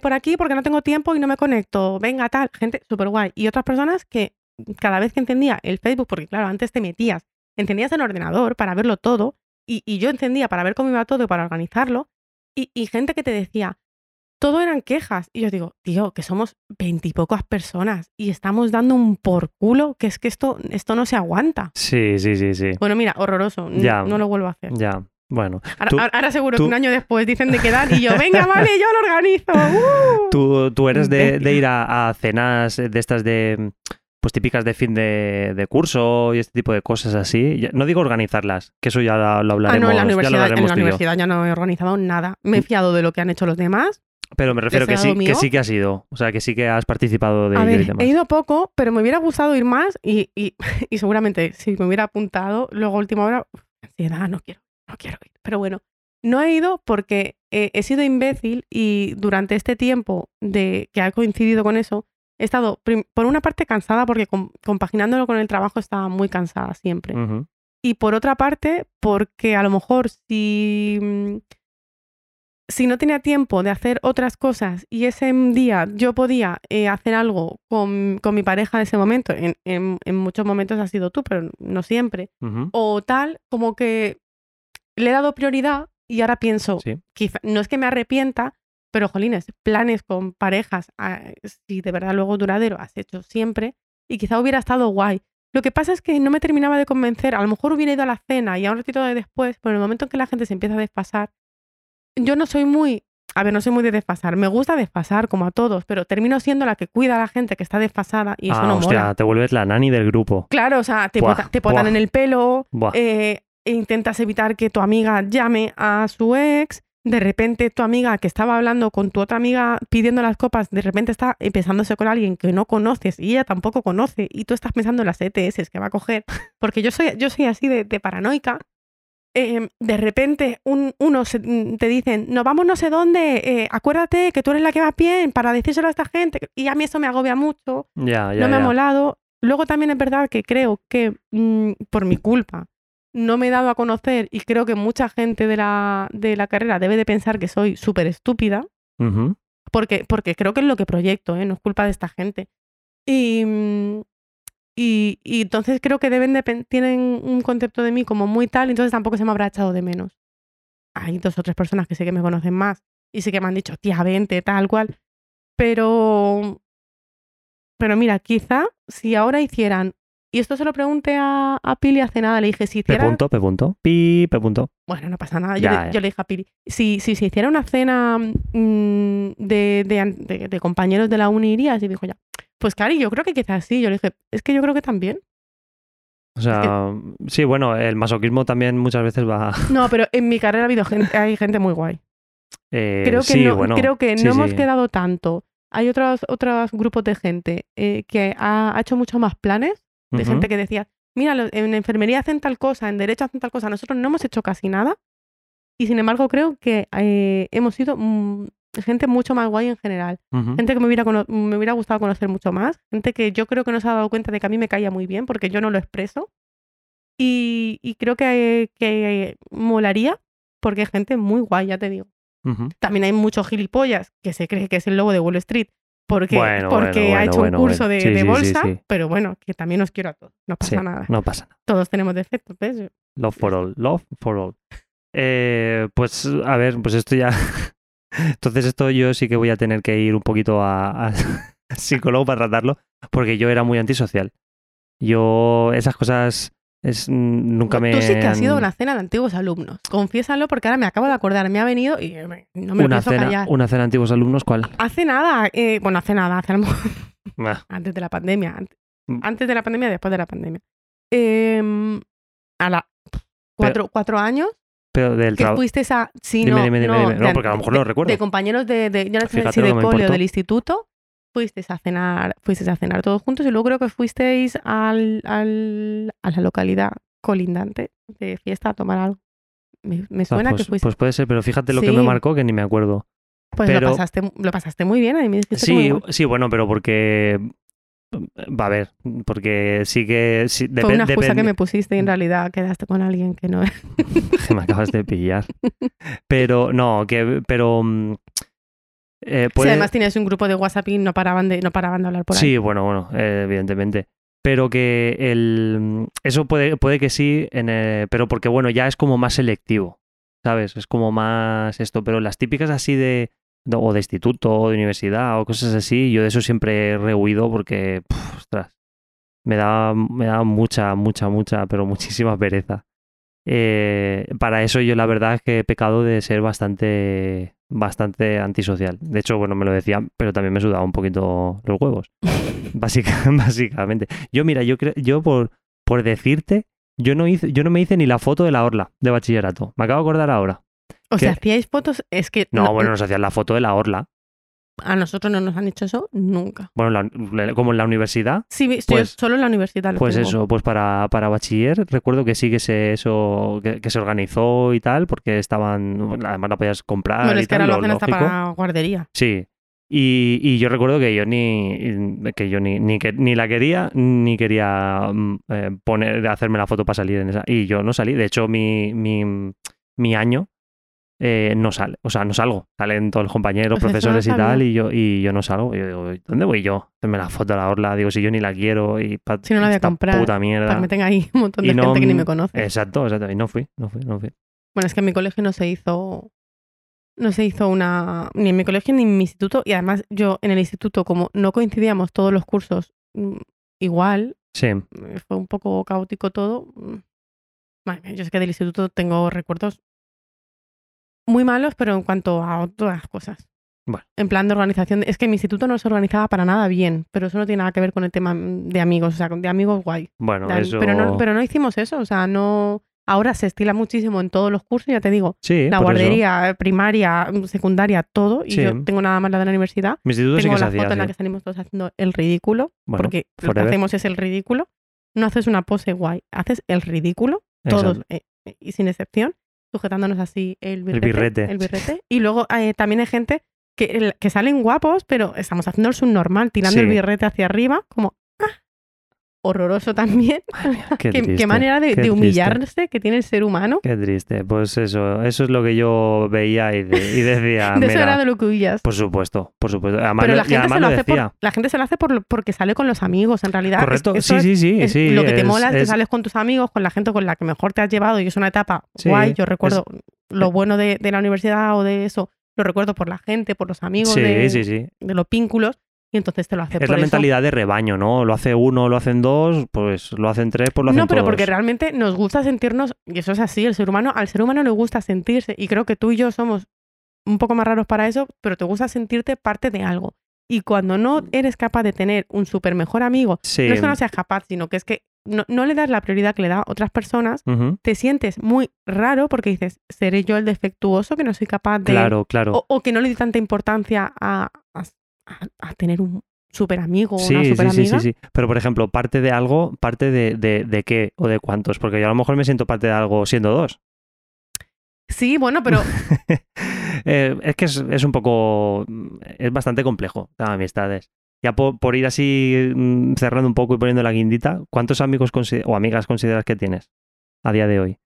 por aquí porque no tengo tiempo y no me conecto, venga tal, gente súper guay. Y otras personas que cada vez que encendía el Facebook, porque claro, antes te metías, encendías el ordenador para verlo todo y, y yo encendía para ver cómo iba todo y para organizarlo, y, y gente que te decía, todo eran quejas. Y yo digo, tío, que somos veintipocas personas y estamos dando un por culo, que es que esto, esto no se aguanta. Sí, sí, sí, sí. Bueno, mira, horroroso, Ya. no lo vuelvo a hacer. Ya, bueno. Ahora, Tú- ahora- ahora seguro tú- que un año después dicen de quedar y yo, venga, vale, yo lo organizo. ¡uh! ¿Tú, tú eres de, ir a, a cenas de estas de, pues típicas de fin de, de curso y este tipo de cosas así? Ya- No digo organizarlas, que eso ya lo, Ah, hablaremos, no, en la ya universidad, en hablaremos la universidad ya no he organizado nada. Me he fiado de lo que han hecho los demás. Pero me refiero que sí, lado que mío. sí que has ido. O sea, que sí que has participado de A ver, he ido poco, pero me hubiera gustado ir más y, y, y seguramente si me hubiera apuntado, luego última hora, ansiedad, no quiero, no quiero ir. Pero bueno, no he ido porque eh, he sido imbécil y durante este tiempo de que ha coincidido con eso, he estado, por una parte, cansada porque com- compaginándolo con el trabajo estaba muy cansada siempre. Ujú. Y por otra parte, porque a lo mejor si, mm, si no tenía tiempo de hacer otras cosas y ese día yo podía eh, hacer algo con, con mi pareja en ese momento, en, en- en muchos momentos ha sido tú, pero no siempre, o tal, como que le he dado prioridad y ahora pienso, Sí. quizá, no es que me arrepienta, pero jolines, planes con parejas, ah, si de verdad luego duradero has hecho siempre, y quizá hubiera estado guay. Lo que pasa es que no me terminaba de convencer, a lo mejor hubiera ido a la cena y a un ratito de después, pero en el momento en que la gente se empieza a desfasar, yo no soy muy, a ver, no soy muy de desfasar, me gusta desfasar como a todos, pero termino siendo la que cuida a la gente que está desfasada y eso ah, no hostia, mola. te vuelves la nani del grupo. Claro, o sea, te, Buah, pota- te potan en el pelo, Buah. eh, e intentas evitar que tu amiga llame a su ex, de repente tu amiga que estaba hablando con tu otra amiga pidiendo las copas, de repente está empezándose con alguien que no conoces y ella tampoco conoce y tú estás pensando en las ETS que va a coger, porque yo soy, yo soy así de, de paranoica. Eh, de repente un, uno se- te dicen, nos vamos no sé dónde, eh, acuérdate que tú eres la que va bien para decírselo a esta gente y a mí eso me agobia mucho Ya, ya, no me ha molado. Luego también es verdad que creo que mm, por mi culpa no me he dado a conocer y creo que mucha gente de la, de la carrera debe de pensar que soy súper estúpida porque, porque creo que es lo que proyecto, ¿eh? no es culpa de esta gente. Y, mm, y, y entonces creo que deben de, tienen un concepto de mí como muy tal, entonces tampoco se me habrá echado de menos. Hay dos o tres personas que sí que me conocen más y sí que me han dicho, tía, vente, tal cual. Pero, pero mira, quizá si ahora hicieran, y esto se lo pregunté a, a Pili hace nada, le dije, si P hicieran, punto, P punto. Pi, P punto. bueno, no pasa nada. Yo, Ya, le, ya. yo le dije a Piri, si, si se hiciera una cena mm, de, de- de compañeros de la uni irías, y dijo ya, pues Cari, yo creo que quizás sí. Yo le dije, es que yo creo que también. O sea, sí, bueno, el masoquismo también muchas veces va. No, pero en mi carrera ha habido gente, hay gente muy guay. eh, Creo que sí, no, bueno, creo que sí, no hemos quedado tanto. Hay otros, otros grupos de gente eh, que ha, ha hecho mucho más planes, de gente que decía, mira, en enfermería hacen tal cosa, en derecho hacen tal cosa. Nosotros no hemos hecho casi nada. Y sin embargo, creo que eh, hemos sido mm, gente mucho más guay en general. Gente que me hubiera, me hubiera gustado conocer mucho más, gente que yo creo que no se ha dado cuenta de que a mí me caía muy bien porque yo no lo expreso. Y, y creo que, que molaría porque hay gente muy guay, ya te digo. Ujú. También hay muchos gilipollas que se cree que es el lobo de Wall Street porque, Bueno, porque bueno, ha hecho bueno, un curso de, Sí, de sí, sí, bolsa, sí. pero bueno, que también os quiero a todos, no pasa nada. no pasa nada. Todos tenemos defectos, ¿ves? Love for all. Love for all. Eh, pues, a ver, pues esto ya. Entonces, esto yo sí que voy a tener que ir un poquito a, psicólogo para tratarlo, porque yo era muy antisocial. Yo, esas cosas es, mm, nunca me. Tú sí que has ido a han- una cena de antiguos alumnos. Confiésalo porque ahora me acabo de acordar, me ha venido y me- no me una pienso cena, callar. una cena de antiguos alumnos, ¿cuál? Hace nada, eh, bueno, hace nada, hace a lo mejor- Ah, antes de la pandemia, antes, Mm. antes de la pandemia, después de la pandemia. Em, a la cuatro, cuatro años pero del que fuiste a sí, Dime, no, dime, dime, no, dime. No, de- porque a lo mejor de- no lo recuerdo. De compañeros de, de yo no sé si de cole del instituto, fuisteis a cenar, fuisteis a cenar todos juntos y luego creo que fuisteis al, al- a la localidad colindante de fiesta a tomar algo. Me, me Ah, suena pues, que fuiste. pues puede ser, pero fíjate lo que me marcó que ni me acuerdo. Pues pero- lo, pasaste, lo pasaste muy bien, a mí me dijiste que muy Sí, sí, bueno, pero porque va a ver, porque sí que... Sí, Fue una excusa que me pusiste y en realidad quedaste con alguien que no que me acabas de pillar. Pero no, que pero mm, eh, Sí, además tienes un grupo de WhatsApp y no paraban de, no paraban de hablar por ahí. Sí, bueno, bueno, eh, evidentemente. Pero que el mm, eso puede, puede que sí, en el- pero porque bueno, ya es como más selectivo, ¿sabes? Es como más esto, pero las típicas así de o de instituto o de universidad o cosas así, yo de eso siempre he rehuido porque, puf, ostras, me da, me da mucha, mucha, mucha, pero muchísima pereza. Eh, para eso yo la verdad es que he pecado de ser bastante, bastante antisocial. De hecho, bueno, me lo decían, pero también me sudaba un poquito los huevos. Básica- básicamente. Yo, mira, yo creo, yo por, por decirte, yo no hice, yo no me hice ni la foto de la orla de bachillerato. Me acabo de acordar ahora. O sea, hacíais fotos, es que No, bueno, nos hacían la foto de la orla. a nosotros no nos han hecho eso nunca. Bueno, la- como en la universidad. Sí, yo Pues- solo en la universidad lo Pues tengo. eso, pues para, para bachiller, recuerdo que sí que se eso, que, que se organizó y tal, porque estaban, además la podías comprar Bueno, y es que ahora lo hacen hasta para guardería. Sí. Y, y yo recuerdo que yo ni que yo ni, ni, que- ni la quería ni quería mm, eh, poner hacerme la foto para salir en esa. Y yo no salí. De hecho, mi, mi, mi año eh, no sale. O sea, no salgo. Salen todos los compañeros, eso no profesores y tal, y yo, y yo no salgo. Y yo digo, ¿dónde voy yo? Hacerme la foto a la orla. Digo, si yo ni la quiero y pa, Si no la voy a comprar, puta mierda. Para que me tenga ahí un montón de Y no, gente que ni me conoce. Exacto, exacto. Y no fui, no fui, no fui. Bueno, es que en mi colegio no se hizo. No se hizo una. Ni en mi colegio ni en mi instituto. Y además, yo en el instituto, como no coincidíamos todos los cursos mm, igual, Sí, eh, fue un poco caótico todo. Mm. Madre mía, yo es que del instituto tengo recuerdos muy malos, pero en cuanto a otras cosas. Bueno. En plan de organización. Es que mi instituto no se organizaba para nada bien, pero eso no tiene nada que ver con el tema de amigos, o sea, de amigos guay. bueno, De eso. pero, no, pero no hicimos eso, o sea, no. Ahora se estila muchísimo en todos los cursos, ya te digo, sí, la eso. guardería, eh, primaria, secundaria, todo. Y Sí. yo tengo nada más la de la universidad. Mi instituto sí Tengo que se la hacía. foto en la sí. que salimos todos haciendo el ridículo, Bueno, porque lo que hacemos es el ridículo. No haces una pose guay, haces el ridículo, todos, Exacto. eh, eh, y sin excepción, sujetándonos así el birrete. birrete. el birrete. Y luego eh, también hay gente que, que salen guapos, pero estamos haciendo el subnormal, tirando el birrete hacia arriba, como... Horroroso también. Qué, Qué, qué triste, manera de, qué de triste. humillarse que tiene el ser humano. Qué triste. Pues eso, eso es lo que yo veía y, de- y decía, de eso era de lo que huillas. por supuesto, por supuesto. Además, Pero la gente, se lo hace por, la gente se lo hace por, porque sale con los amigos, en realidad. Correcto, sí, sí, sí, es sí. lo que te es- mola es que es- sales con tus amigos, con la gente con la que mejor te has llevado y es una etapa Sí, guay. Yo recuerdo lo eh, bueno de, de la universidad o de eso, lo recuerdo por la gente, por los amigos, Sí, de, sí. de los vínculos y entonces te lo hace Es por la eso. mentalidad de rebaño, ¿no? Lo hace uno, lo hacen dos, pues lo hacen tres, pues lo hacen No, pero todos. porque realmente nos gusta sentirnos, y eso es así, el ser humano, al ser humano le gusta sentirse, y creo que tú y yo somos un poco más raros para eso, pero te gusta sentirte parte de algo. Y cuando no eres capaz de tener un súper mejor amigo, Sí. no es que no seas capaz, sino que es que no, no le das la prioridad que le da a otras personas, te sientes muy raro porque dices, ¿seré yo el defectuoso que no soy capaz de... Claro, claro. O, o que no le di tanta importancia a, a- tener un súper amigo o Sí, una sí, súper sí, amiga. sí, sí. Pero, por ejemplo, parte de algo, parte de, de, de qué o de cuántos. Porque yo a lo mejor me siento parte de algo siendo dos. Sí, bueno, pero Eh, es que es, es un poco. Es bastante complejo, las amistades. Ya por, por ir así mm, cerrando un poco y poniendo la guindita, ¿cuántos amigos o amigas consideras que tienes a día de hoy?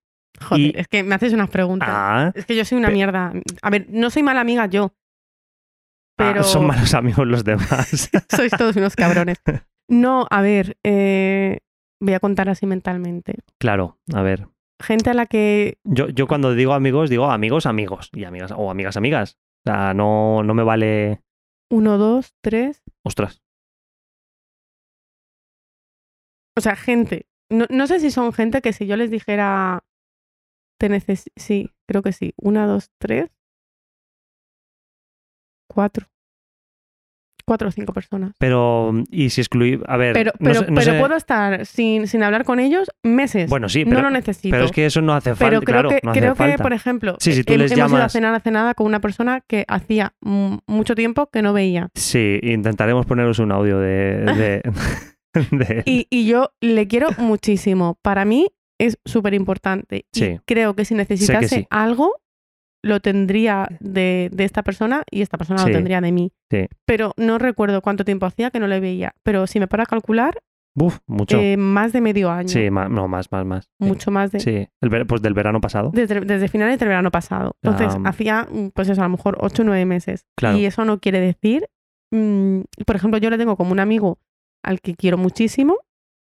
joder, Y- es que me haces unas preguntas. Ah, Es que yo soy una Pe- mierda. A ver, no soy mala amiga yo. Pero ah, son malos amigos los demás. sois todos unos cabrones. No, a ver, eh, voy a contar así mentalmente. claro, a ver. Gente a la que. Yo, yo cuando digo amigos, digo amigos, amigos. Y amigas, o amigas, amigas. O sea, no, no me vale. Uno, dos, tres. Ostras. O sea, gente. No, no sé si son gente que si yo les dijera. Te neces Sí, creo que sí. Una, dos, tres. Cuatro. Cuatro o cinco personas. Pero, ¿y si excluí? A ver. Pero, no pero, sé- no pero sé- puedo estar sin, sin hablar con ellos meses. Bueno, sí, no pero, lo necesito. pero es que eso no hace falta. Pero creo claro, que, no creo que por ejemplo, Sí, si tú hem- les hemos ido a llamas- cenar hace nada con una persona que hacía mucho tiempo que no veía. Sí, intentaremos poneros un audio de. de, de- Y, y yo le quiero muchísimo. Para mí es súper importante. Y creo que si necesitase sí. algo, lo tendría de, de esta persona y esta persona Sí. lo tendría de mí. Sí. Pero no recuerdo cuánto tiempo hacía que no le veía. Pero si me para calcular, Uf, mucho. eh, más de medio año. sí, ma- no, más, más, más. Mucho más de... Sí, el pues del verano pasado. Desde, desde finales del verano pasado. Entonces, hacía, mm, pues eso, a lo mejor 8 o 9 meses. Claro. Y eso no quiere decir, mm, por ejemplo, yo le tengo como un amigo al que quiero muchísimo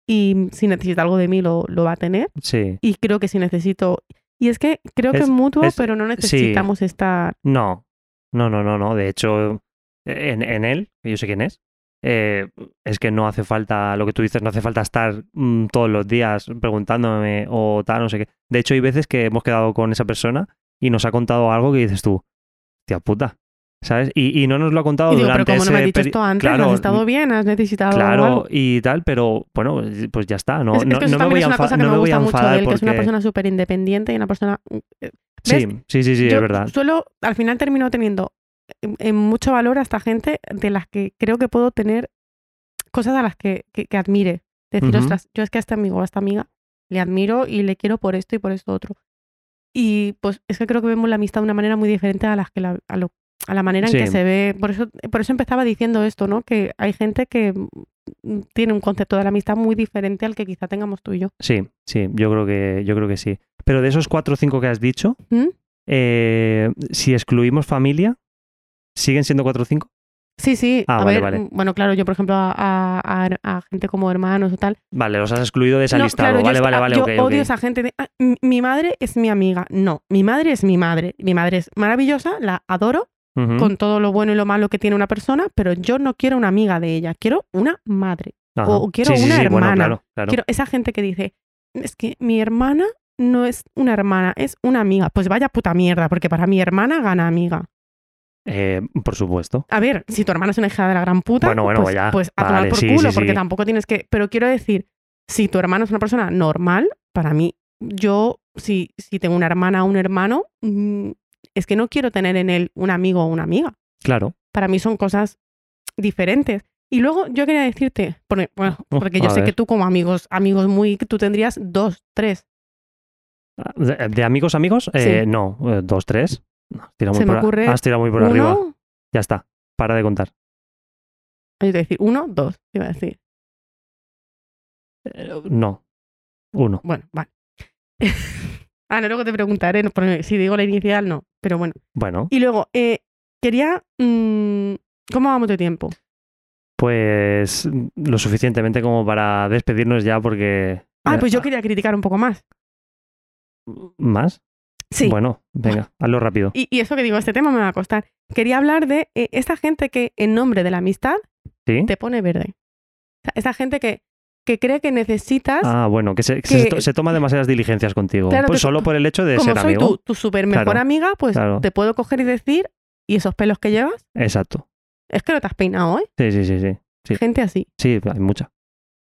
y si necesita algo de mí lo, lo va a tener. Sí. Y creo que si necesito... Y es que creo que Es- mutuo, es- pero no necesitamos estar... No, no, no, no, no. De hecho, en, en él, que yo sé quién es, eh, es que no hace falta, lo que tú dices, no hace falta estar mm, todos los días preguntándome o tal, no sé qué. De hecho, hay veces que hemos quedado con esa persona y nos ha contado algo que dices tú, tía puta, ¿sabes? Y, y no nos lo ha contado Y digo, pero durante como no me has ese dicho esto antes, Claro, has estado bien, has necesitado Claro, algo. y tal, pero bueno, pues ya está. No, es, es no, que eso no me voy es a una enfa- cosa que no me me gusta mucho enfadar de él, que es una porque- persona súper independiente y una persona... eh, Sí, ¿ves? sí, sí, sí, Yo es verdad. Suelo, al final termino teniendo en, en mucho valor a esta gente de las que creo que puedo tener cosas a las que, que, que admire. Decir, Ujú. ostras, yo es que a este amigo o a esta amiga le admiro y le quiero por esto y por esto otro. Y pues es que creo que vemos la amistad de una manera muy diferente a, las que la, a, lo- a la manera en que se ve. Por eso, por eso empezaba diciendo esto, ¿no? Que hay gente que mm, tiene un concepto de la amistad muy diferente al que quizá tengamos tú y yo. Sí, sí, yo creo que, yo creo que sí. Pero de esos cuatro o cinco que has dicho, ¿Mm? eh, si excluimos familia, ¿siguen siendo cuatro o cinco? Sí, sí. Ah, a vale, ver, vale. mm, bueno, claro, yo por ejemplo a, a- gente como hermanos o tal, Vale, los has excluido de ese No, claro, vale, vale, ah, vale, Yo ok, odio ok. esa gente de, "Ah, mi madre es mi amiga. No, mi madre es mi madre. Mi madre es maravillosa, la adoro Con todo lo bueno y lo malo que tiene una persona, pero yo no quiero una amiga de ella, quiero una madre. Ajá. o quiero Sí, una sí, bueno, hermana. claro, claro. Quiero esa gente que dice, es que mi hermana no es una hermana, es una amiga. Pues vaya puta mierda, porque para mi hermana gana amiga. Eh, por supuesto. A ver, si tu hermana es una hija de la gran puta, Bueno, bueno, pues, ya. pues a tomar Vale, por sí, culo, porque tampoco tienes que. Pero quiero decir, si tu hermano es una persona normal, para mí, yo, si, si tengo una hermana o un hermano, mm, es que no quiero tener en él un amigo o una amiga. Claro. Para mí son cosas diferentes. Y luego yo quería decirte, porque, bueno, porque yo sé que tú como amigos, amigos muy, tú tendrías dos, tres. ¿De, de amigos, amigos? Eh, no, eh, dos, tres. No, Se muy me por a- ocurre Has tirado muy por arriba. Uno, Ya está. Para de contar. yo te decir, uno, dos, iba a decir. Eh, no. Uno. Bueno, vale. ah, no, luego te preguntaré, si digo la inicial, no, pero bueno. Bueno, Y luego, eh, quería. mm, ¿Cómo vamos de tiempo? pues lo suficientemente como para despedirnos ya porque... Ah, pues yo quería criticar un poco más. ¿Más? Sí. Bueno, venga, hazlo rápido. Y, y eso que digo, este tema me va a costar. Quería hablar de eh, esta gente que, en nombre de la amistad, ¿Sí? te pone verde. O sea, esa gente que, que cree que necesitas, Ah, bueno, que se, que se, to- se toma demasiadas diligencias contigo. Claro pues solo por el hecho de como ser soy amigo. tu, tu super mejor Claro, amiga, pues claro. te puedo coger y decir, ¿y esos pelos que llevas? Exacto. Es que no te has peinado hoy. Sí, sí, sí, sí. Sí. Gente así. Sí, hay mucha.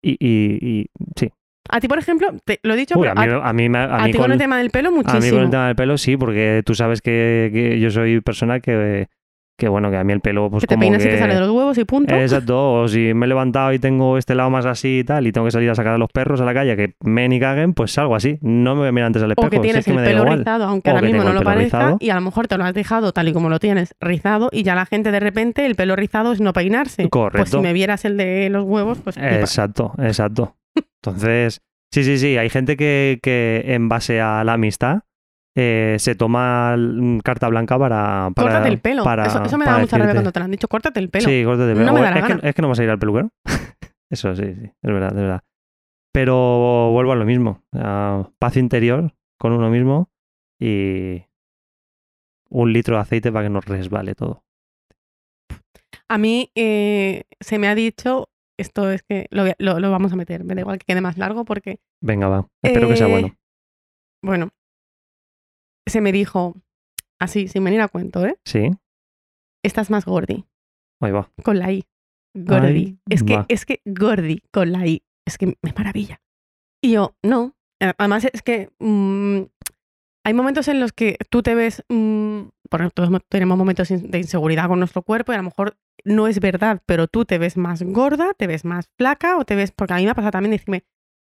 Y, y, y sí. A ti, por ejemplo, te lo he dicho, Uy, a pero mí, a mí, a a mí ti con, con, el tema del pelo a mí muchísimo. con el tema del pelo sí, porque tú sabes que, que yo soy persona que, que, bueno, que a mí el pelo pues que te como peinas y que... te sale de los huevos y punto. Exacto, o si me he levantado y tengo este lado más así y tal, y tengo que salir a sacar a los perros a la calle que me ni caguen, pues salgo así. No me voy a mirar antes al espejo. o que si tienes es que el pelo rizado, aunque O ahora mismo no lo parezca, rizado. y a lo mejor te lo has dejado tal y como lo tienes rizado, y ya la gente de repente el pelo rizado es no peinarse. Pues Correcto. si me vieras el de los huevos, pues. Exacto, exacto. Entonces, sí, sí, sí, hay gente que, que en base a la amistad eh, se toma mm, carta blanca para... para Córtate el pelo. para- eso, eso me da mucha rabia cuando te lo han dicho. Córtate el pelo. Sí, córtate el No pelo. me O da la es, gana. que, es que no vas a ir al peluquero. Eso sí, sí, es verdad, es verdad. Pero vuelvo a lo mismo. a paz interior con uno mismo y un litro de aceite para que nos resbale todo. A mí eh, se me ha dicho, esto es que lo- lo vamos a meter, me da igual que quede más largo porque, Venga, va. Espero que sea Eh, bueno. bueno, se me dijo, así, sin venir a cuento, ¿eh? Sí, Estás más gordi, ahí va. con la I. Gordi. Es, que, va. es que gordi, con la I. Es que me maravilla. Y yo, no. Además, es que mm, hay momentos en los que tú te ves, mm, porque todos mo- tenemos momentos de inseguridad con nuestro cuerpo y a lo mejor no es verdad, pero tú te ves más gorda, te ves más flaca o te ves, porque a mí me ha pasado también decirme,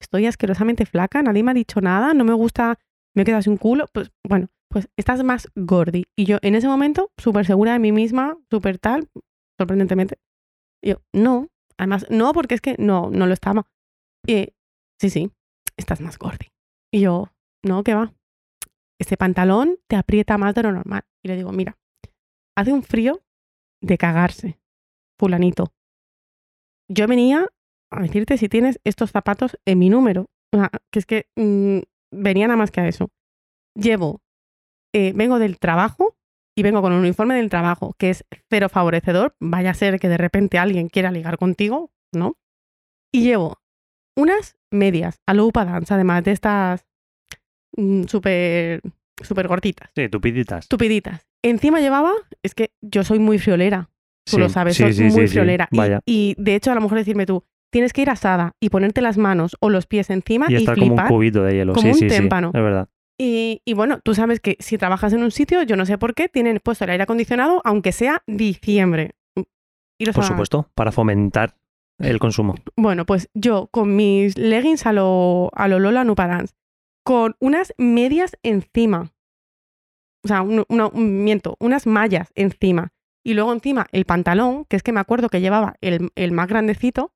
estoy asquerosamente flaca, nadie me ha dicho nada, no me gusta, me he quedado sin culo, pues bueno, pues estás más gordi. Y yo en ese momento, súper segura de mí misma, súper tal, sorprendentemente. Yo, no, además, no, porque es que no, no lo estaba. Y, sí, sí, estás más gordi. Y yo, no, ¿qué va? Ese pantalón te aprieta más de lo normal. Y le digo, mira, hace un frío de cagarse, fulanito. Yo venía a decirte si tienes estos zapatos en mi número. O sea, que es que mm, venía nada más que a eso. Llevo, eh, vengo del trabajo y vengo con un uniforme del trabajo que es cero favorecedor. Vaya a ser que de repente alguien quiera ligar contigo, ¿no? Y llevo unas medias a lupa dance, además de estas mm, súper súper gorditas, Sí, tupiditas. tupiditas. Encima llevaba, es que yo soy muy friolera, tú Sí, lo sabes, sí, soy sí, muy friolera. Y- Vaya. Y, de hecho, a lo mejor decirme tú, tienes que ir asada y ponerte las manos o los pies encima Y y, estar como un cubito de hielo. como sí, un sí, sí, témpano. es verdad. Y, y bueno, tú sabes que si trabajas en un sitio, yo no sé por qué, tienen puesto el aire acondicionado, aunque sea diciembre. Y Por a- supuesto, para fomentar el consumo. Bueno, pues yo con mis leggings a lo, a lo Lola Nupa Dance, con unas medias encima. O sea, un, una- un- miento, unas mallas encima. Y luego encima el pantalón, que es que me acuerdo que llevaba el, el más grandecito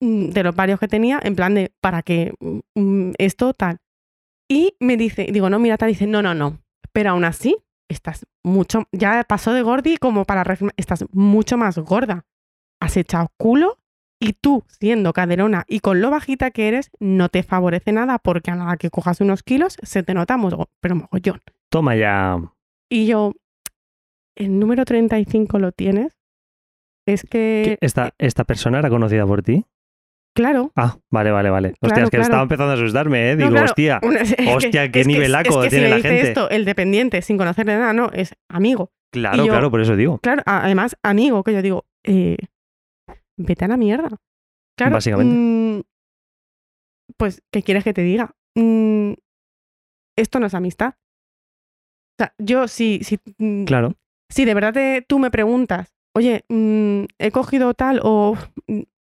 de los varios que tenía, en plan de, para que mm, esto tal. Y me dice, digo, no, mira, tal, dice, no, no, no. Pero aún así, estás mucho, ya pasó de gordi como para, estás mucho más gorda. Has echado culo y tú, siendo caderona y con lo bajita que eres, no te favorece nada porque a nada que cojas unos kilos se te nota pero mogollón. Toma ya. Y yo, el número 35 lo tienes. Es que, ¿Qué? ¿Esta, ¿Esta persona era conocida por ti? Claro. Ah, vale, vale, vale. Hostia, es que claro. estaba empezando a asustarme, ¿eh? No, Digo, claro, hostia. hostia, qué es que- nivelaco es que tiene si la le dice gente. esto, el dependiente, sin conocerle nada, no, es amigo. Claro, yo- claro, por eso digo. Claro, además, amigo, que yo digo, eh, vete a la mierda. Claro, Básicamente. mm, pues, ¿qué quieres que te diga? Mm, esto no es amistad. O sea, yo si, si, mm, Claro. si de verdad te- tú me preguntas, oye, he cogido tal o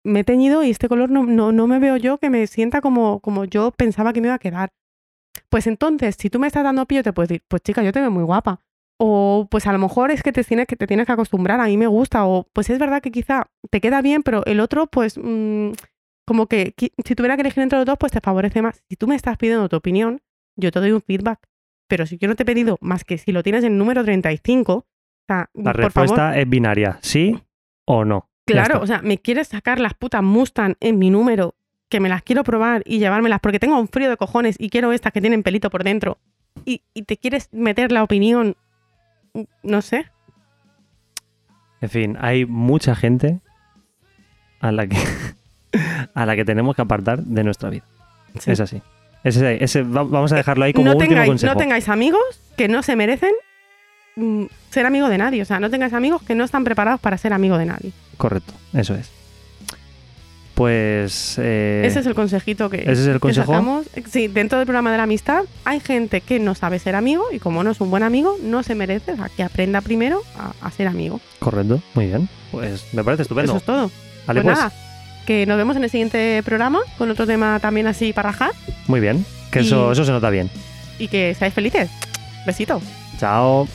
me he teñido y este color no, no, no me veo yo que me sienta como, como yo pensaba que me iba a quedar. Pues entonces, si tú me estás dando pie, yo te puedo decir, pues chica, yo te veo muy guapa. O pues a lo mejor es que te tienes que, te tienes que acostumbrar, a mí me gusta. O pues es verdad que quizá te queda bien, pero el otro, pues mm, como que si tuviera que elegir entre los dos, pues te favorece más. Si tú me estás pidiendo tu opinión, yo te doy un feedback. Pero si yo no te he pedido más que si lo tienes en número 35, o sea, La por respuesta favor, es binaria, sí o no. Claro, o sea, me quieres sacar las putas Mustang en mi número, que me las quiero probar y llevármelas porque tengo un frío de cojones y quiero estas que tienen pelito por dentro. Y, y te quieres meter la opinión, no sé. En fin, hay mucha gente a la que, a la que tenemos que apartar de nuestra vida. Sí. Es así. Ese, ese- va- vamos a dejarlo ahí como no, último tengáis, consejo. no tengáis amigos que no se merecen ser amigo de nadie. O sea, no tengáis amigos que no están preparados para ser amigo de nadie. Correcto, eso es. Pues. eh, Ese es el consejito que, ese es el consejo. sacamos. Sí, dentro del programa de la amistad hay gente que no sabe ser amigo y como no es un buen amigo, no se merece o sea, que aprenda primero a, a ser amigo. Correcto, muy bien. Pues me parece estupendo. Eso es todo. Vale, pues, pues. nada, que nos vemos en el siguiente programa con otro tema también así para rajar Muy bien. Que eso, eso se nota bien. y que seáis felices. Besito. Chao.